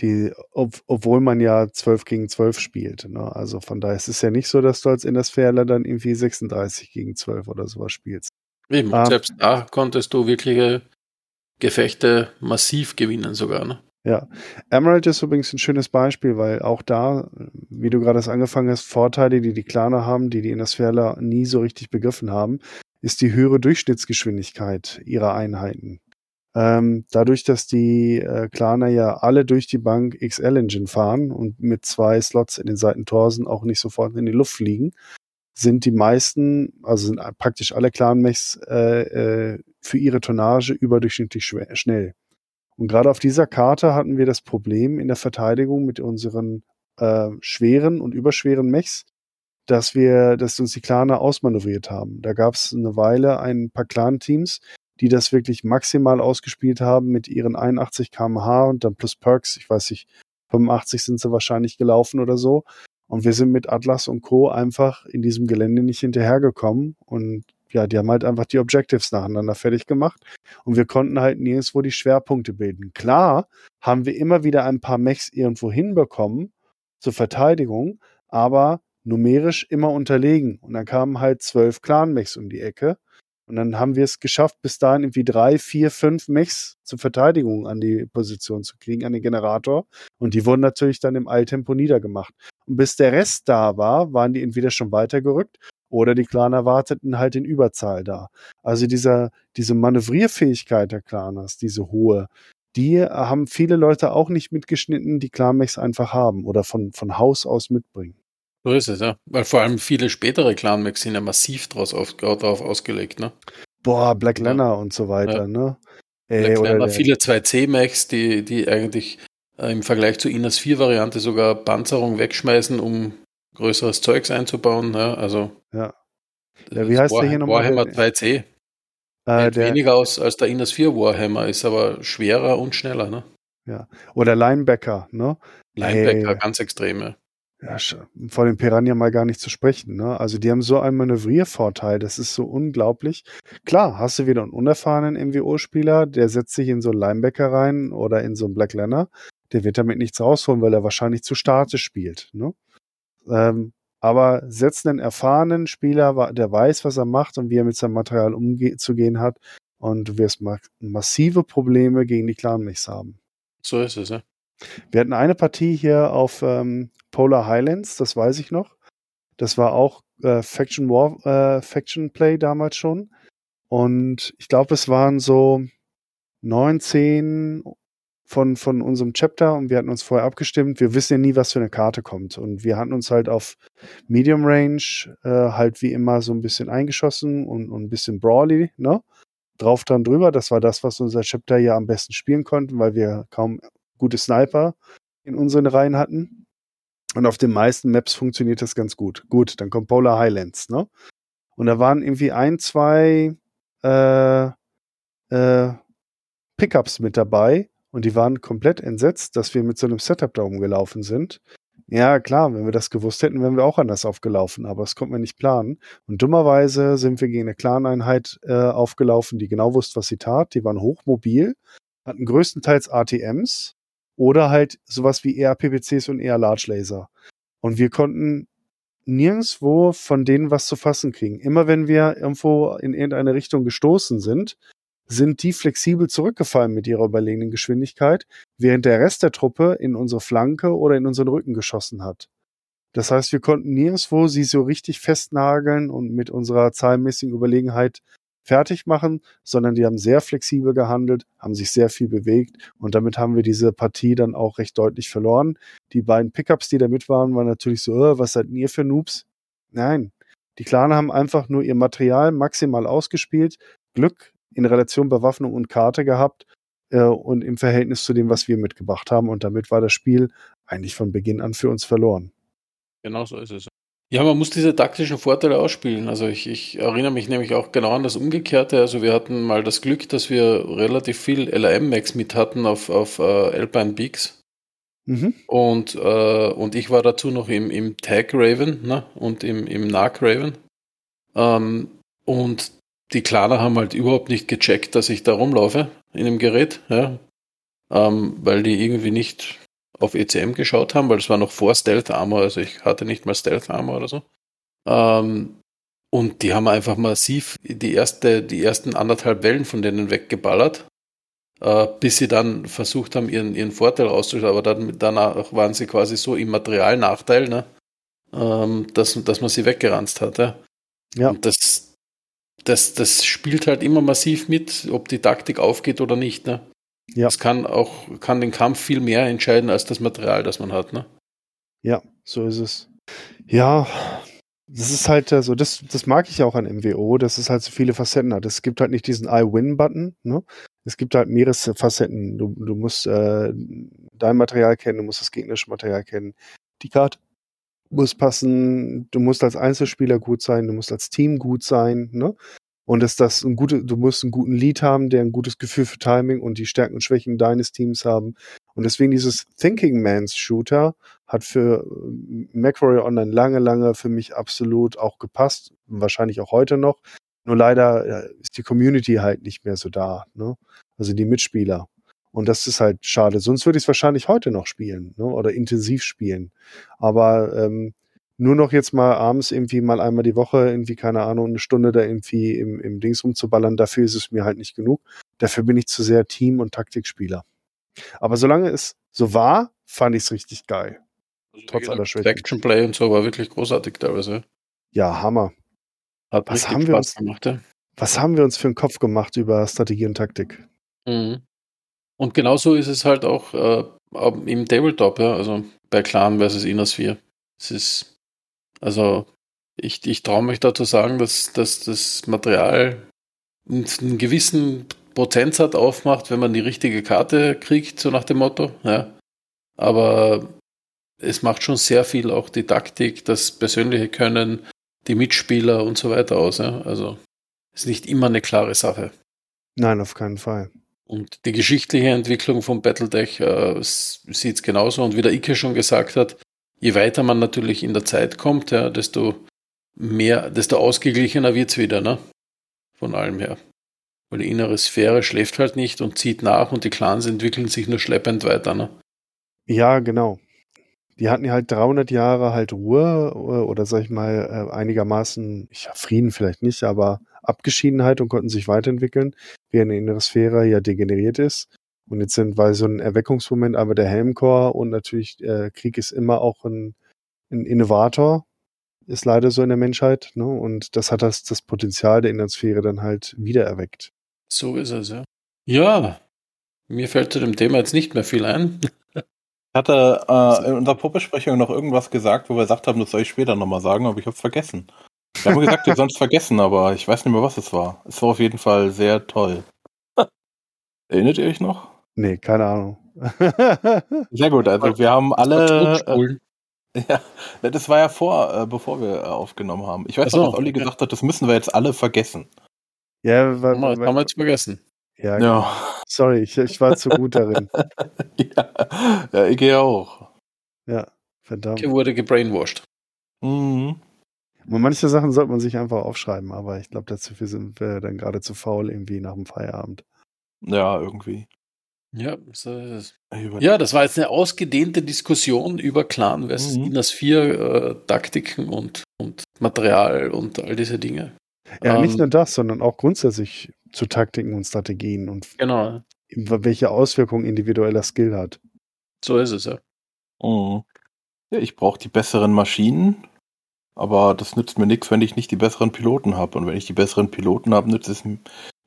die, ob, obwohl man ja 12 gegen 12 spielt. Ne? Also von daher ist es ja nicht so, dass du als Indersfährler dann irgendwie 36 gegen 12 oder sowas spielst. Eben, ähm, selbst da konntest du wirkliche Gefechte massiv gewinnen sogar. Ne? Ja, Emerald ist übrigens ein schönes Beispiel, weil auch da, wie du gerade angefangen hast, Vorteile, die die Klaner haben, die die Innersphäre nie so richtig begriffen haben, ist die höhere Durchschnittsgeschwindigkeit ihrer Einheiten. Ähm, dadurch, dass die äh, Klaner ja alle durch die Bank XL-Engine fahren und mit zwei Slots in den Seitentorsen auch nicht sofort in die Luft fliegen, sind die meisten, also sind praktisch alle Clan-Mechs äh, äh, für ihre Tonnage überdurchschnittlich schnell. Und gerade auf dieser Karte hatten wir das Problem in der Verteidigung mit unseren äh, schweren und überschweren Mechs, dass wir, dass uns die Claner ausmanövriert haben. Da gab es eine Weile ein paar Clan-Teams, die das wirklich maximal ausgespielt haben mit ihren 81 kmh und dann plus Perks, ich weiß nicht, 85 sind sie wahrscheinlich gelaufen oder so. Und wir sind mit Atlas und Co. einfach in diesem Gelände nicht hinterhergekommen und ja, die haben halt einfach die Objectives nacheinander fertig gemacht und wir konnten halt nirgendwo die Schwerpunkte bilden. Klar haben wir immer wieder ein paar Mechs irgendwo hinbekommen zur Verteidigung, aber numerisch immer unterlegen. Und dann kamen halt zwölf Clan-Mechs um die Ecke. Und dann haben wir es geschafft, bis dahin irgendwie drei, vier, fünf Mechs zur Verteidigung an die Position zu kriegen, an den Generator. Und die wurden natürlich dann im Eiltempo niedergemacht. Und bis der Rest da war, waren die entweder schon weitergerückt oder die Claner warteten halt in Überzahl da. Also dieser, diese Manövrierfähigkeit der Claners, diese hohe, die haben viele Leute auch nicht mitgeschnitten, die Clanmechs einfach haben oder von, von Haus aus mitbringen. So ist es, ja. Weil vor allem viele spätere Clanmechs sind ja massiv draus auf, darauf ausgelegt, ne? Boah, Black Lanner ja. und so weiter, ja. ne? Ey, Black Lanner, viele 2C-Mechs, die, die eigentlich äh, im Vergleich zur Inas 4-Variante sogar Panzerung wegschmeißen, um größeres Zeugs einzubauen. Ja, also ja. ja wie heißt War der hier nochmal? Warhammer 2C. Äh, der, weniger aus als der Innes 4 Warhammer, ist aber schwerer und schneller. Ne? Ja. Oder Linebacker, ne? Linebacker, hey. ganz extreme. Ja, vor den Piranha mal gar nicht zu sprechen. Ne? Also die haben so einen Manövriervorteil, das ist so unglaublich. Klar, hast du wieder einen unerfahrenen MWO-Spieler, der setzt sich in so einen Linebacker rein oder in so einen Black Lanner, der wird damit nichts rausholen, weil er wahrscheinlich zu statisch spielt. Ne? Ähm, aber setzt einen erfahrenen Spieler, der weiß, was er macht und wie er mit seinem Material umzugehen hat. Und du wirst ma massive Probleme gegen die Clan-Mechs haben. So ist es, ja. Wir hatten eine Partie hier auf ähm, Polar Highlands, das weiß ich noch. Das war auch äh, Faction War, äh, Faction Play damals schon. Und ich glaube, es waren so 19 von, von unserem Chapter und wir hatten uns vorher abgestimmt. Wir wissen ja nie, was für eine Karte kommt. Und wir hatten uns halt auf Medium Range äh, halt wie immer so ein bisschen eingeschossen und, und ein bisschen Brawly, ne? Drauf dann drüber. Das war das, was unser Chapter ja am besten spielen konnten, weil wir kaum gute Sniper in unseren Reihen hatten. Und auf den meisten Maps funktioniert das ganz gut. Gut, dann kommt Polar Highlands, ne? Und da waren irgendwie ein, zwei äh, äh, Pickups mit dabei, und die waren komplett entsetzt, dass wir mit so einem Setup da rumgelaufen sind. Ja, klar, wenn wir das gewusst hätten, wären wir auch anders aufgelaufen, aber das konnten wir nicht planen. Und dummerweise sind wir gegen eine Clan-Einheit äh, aufgelaufen, die genau wusste, was sie tat. Die waren hochmobil, hatten größtenteils ATMs oder halt sowas wie eher PPCs und eher Large Laser. Und wir konnten nirgendwo von denen was zu fassen kriegen. Immer wenn wir irgendwo in irgendeine Richtung gestoßen sind, sind die flexibel zurückgefallen mit ihrer überlegenen Geschwindigkeit, während der Rest der Truppe in unsere Flanke oder in unseren Rücken geschossen hat. Das heißt, wir konnten nirgendwo sie so richtig festnageln und mit unserer zahlenmäßigen Überlegenheit fertig machen, sondern die haben sehr flexibel gehandelt, haben sich sehr viel bewegt und damit haben wir diese Partie dann auch recht deutlich verloren. Die beiden Pickups, die da mit waren, waren natürlich so, äh, was seid ihr für Noobs? Nein, die Claner haben einfach nur ihr Material maximal ausgespielt, Glück in Relation Bewaffnung und Karte gehabt äh, und im Verhältnis zu dem, was wir mitgebracht haben und damit war das Spiel eigentlich von Beginn an für uns verloren. Genau so ist es. Ja, man muss diese taktischen Vorteile ausspielen. Also ich, ich erinnere mich nämlich auch genau an das Umgekehrte. Also wir hatten mal das Glück, dass wir relativ viel LRM-Max mit hatten auf, auf äh, Alpine Peaks. Mhm. Und, äh, und ich war dazu noch im, im Tag Raven ne? und im, im Narc Raven. Ähm, und die Klaner haben halt überhaupt nicht gecheckt, dass ich da rumlaufe in dem Gerät, ja. Ähm, weil die irgendwie nicht auf ECM geschaut haben, weil es war noch vor Stealth Armor, also ich hatte nicht mal Stealth Armor oder so. Ähm, und die haben einfach massiv die, erste, die ersten anderthalb Wellen von denen weggeballert, äh, bis sie dann versucht haben, ihren, ihren Vorteil rauszuschauen. Aber dann, danach waren sie quasi so im Materialnachteil, ne? ähm, dass, dass man sie weggeranzt hatte. Ja. Und das, das, das spielt halt immer massiv mit, ob die Taktik aufgeht oder nicht. Ne? Ja. Das kann auch, kann den Kampf viel mehr entscheiden als das Material, das man hat, ne? Ja, so ist es. Ja, das ist halt so, das, das mag ich auch an MWO, dass es halt so viele Facetten hat. Es gibt halt nicht diesen I-Win-Button, ne? Es gibt halt mehrere Facetten. Du, du musst äh, dein Material kennen, du musst das gegnerische Material kennen. Die Karte muss passen, du musst als Einzelspieler gut sein, du musst als Team gut sein, ne? Und dass das ein gute, du musst einen guten Lead haben, der ein gutes Gefühl für Timing und die Stärken und Schwächen deines Teams haben. Und deswegen dieses Thinking Man's Shooter hat für äh, MacWarrior Online lange, lange für mich absolut auch gepasst. Wahrscheinlich auch heute noch. Nur leider ist die Community halt nicht mehr so da, ne? Also die Mitspieler. Und das ist halt schade. Sonst würde ich es wahrscheinlich heute noch spielen, ne? Oder intensiv spielen. Aber ähm, nur noch jetzt mal abends irgendwie mal einmal die Woche irgendwie, keine Ahnung, eine Stunde da irgendwie im, im Dings rumzuballern, dafür ist es mir halt nicht genug. Dafür bin ich zu sehr Team- und Taktikspieler. Aber solange es so war, fand ich es richtig geil. Also Trotz aller Schwächen. Action Play und so war wirklich großartig teilweise. Ja, Hammer. Hat Was haben wir uns- gemacht, ja. Was haben wir uns für einen Kopf gemacht über Strategie und Taktik? Mhm. Und genauso ist es halt auch äh, im Tabletop, ja, also bei Clan versus Innersphere. Es ist, also ich, ich traue mich da zu sagen, dass, dass das Material einen, einen gewissen Prozentsatz aufmacht, wenn man die richtige Karte kriegt, so nach dem Motto, ja. Aber es macht schon sehr viel auch die Taktik, das persönliche Können, die Mitspieler und so weiter aus, ja. Also ist nicht immer eine klare Sache. Nein, auf keinen Fall. Und die geschichtliche Entwicklung von Battletech äh, sieht es genauso. Und wie der Ike schon gesagt hat, je weiter man natürlich in der Zeit kommt, ja, desto mehr, desto ausgeglichener wird's wieder, ne? Von allem her. Weil die innere Sphäre schläft halt nicht und zieht nach und die Clans entwickeln sich nur schleppend weiter, ne? Ja, genau. Die hatten ja halt 300 Jahre halt Ruhe äh, oder sag ich mal äh, einigermaßen, ja, Frieden vielleicht nicht, aber Abgeschiedenheit und konnten sich weiterentwickeln, während die innere Sphäre ja degeneriert ist. Und jetzt sind, weil so ein Erweckungsmoment, aber der Helmchor und natürlich äh, Krieg ist immer auch ein, ein Innovator, ist leider so in der Menschheit, ne? Und das hat das, das Potenzial der inneren Sphäre dann halt wiedererweckt. So ist es, ja. Ja, mir fällt zu dem Thema jetzt nicht mehr viel ein. Ich hatte äh, *laughs* in unserer Vorbesprechung noch irgendwas gesagt, wo wir gesagt haben, das soll ich später nochmal sagen, aber ich hab's vergessen. Wir haben gesagt, wir sollen es vergessen, aber ich weiß nicht mehr, was es war. Es war auf jeden Fall sehr toll. *laughs* Erinnert ihr euch noch? Nee, keine Ahnung. *laughs* Sehr gut, also wir haben alle. Äh, *laughs* ja, das war ja vor, äh, bevor wir äh, aufgenommen haben. Ich weiß so, noch, dass Olli okay. gesagt hat, das müssen wir jetzt alle vergessen. ja, weil, Haben wir, weil, haben wir jetzt vergessen. ja, Ja. sorry, ich, ich war zu gut darin. ja. ja, ich gehe auch. Ja, verdammt. Ike wurde gebrainwashed. Mhm. Und manche Sachen sollte man sich einfach aufschreiben, aber ich glaube, dazu sind wir dann gerade zu faul irgendwie nach dem Feierabend. Ja, irgendwie. Ja, so ist es. Über- Ja, das war jetzt eine ausgedehnte Diskussion über Clan versus Mhm. Dinas 4 äh, Taktiken und, und Material und all diese Dinge. Ja, nicht Ähm, nur das, sondern auch grundsätzlich zu Taktiken und Strategien und Genau, welche Auswirkungen individueller Skill hat. so ist es ja. Mhm. Ja, ich brauche die besseren Maschinen, aber das nützt mir nichts, wenn ich nicht die besseren Piloten habe. Und wenn ich die besseren Piloten habe, nützt es,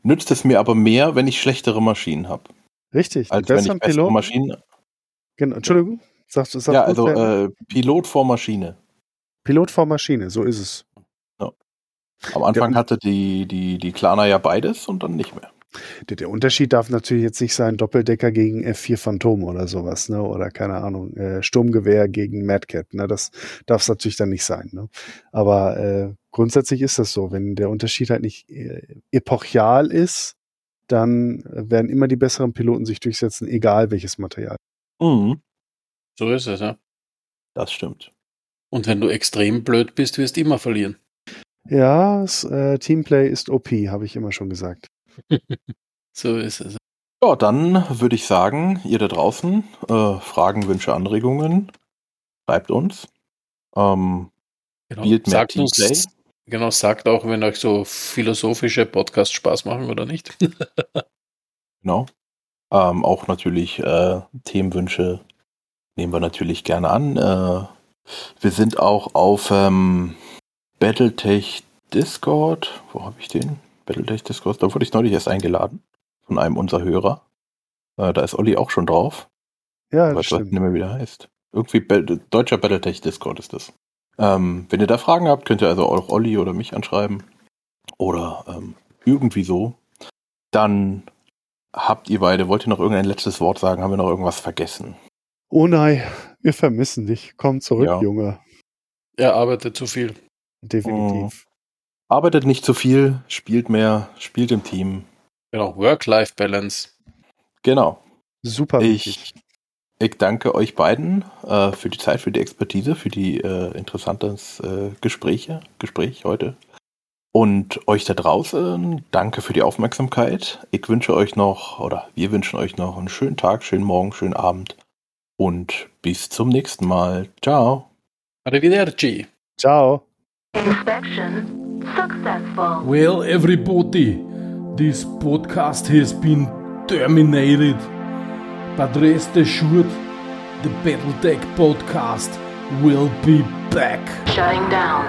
nützt es mir aber mehr, wenn ich schlechtere Maschinen habe. Richtig, Als die wenn ich besseren bessere Piloten. Maschinen. Genau, Entschuldigung, sagst du, sagst Ja, also äh, Pilot vor Maschine. Pilot vor Maschine, so ist es. Am Anfang Ja. hatte die, die, die Klaner ja beides und dann nicht mehr. Der, der Unterschied darf natürlich jetzt nicht sein Doppeldecker gegen F4 Phantom oder sowas, ne? Oder keine Ahnung, äh, Sturmgewehr gegen Madcat. Ne? Das darf es natürlich dann nicht sein. Ne? Aber äh, grundsätzlich ist das so. Wenn der Unterschied halt nicht äh, epochial ist, dann werden immer die besseren Piloten sich durchsetzen, egal welches Material. Mhm. So ist es ja. Das stimmt. Und wenn du extrem blöd bist, wirst du immer verlieren. Ja, das, äh, Teamplay ist OP, habe ich immer schon gesagt. So ist es. Ja, dann würde ich sagen, ihr da draußen, äh, Fragen, Wünsche, Anregungen, schreibt uns. Ähm, Genau. Spielt mehr Sagt Teamplay. uns, genau, sagt auch, wenn euch so philosophische Podcasts Spaß machen oder nicht. *laughs* genau. Ähm, auch natürlich äh, Themenwünsche nehmen wir natürlich gerne an. Äh, wir sind auch auf ähm, Battletech Discord. Wo habe ich den? Battletech Discord. Da wurde ich neulich erst eingeladen von einem unserer Hörer. Äh, da ist Olli auch schon drauf. Ja, Ich das weiß nicht mehr, wie der heißt. Irgendwie Bel deutscher Battletech Discord ist das. Ähm, wenn ihr da Fragen habt, könnt ihr also auch Olli oder mich anschreiben. Oder ähm, irgendwie so. Dann habt ihr beide, wollt ihr noch irgendein letztes Wort sagen? Haben wir noch irgendwas vergessen? Oh nein, wir vermissen dich. Komm zurück, Ja. Junge. Er arbeitet zu viel. Definitiv. Arbeitet nicht zu viel, spielt mehr, spielt im Team. Genau, Work-Life-Balance. Genau. Super wichtig. Ich, ich danke euch beiden äh, für die Zeit, für die Expertise, für die äh, interessanten äh, Gespräche, Gespräch heute. Und euch da draußen, danke für die Aufmerksamkeit. Ich wünsche euch noch, oder wir wünschen euch noch einen schönen Tag, schönen Morgen, schönen Abend. Und bis zum nächsten Mal. Ciao. Arrivederci. Ciao. Inspection successful. Well, everybody, this podcast has been terminated. But rest assured, the Battletech podcast will be back. Shutting down.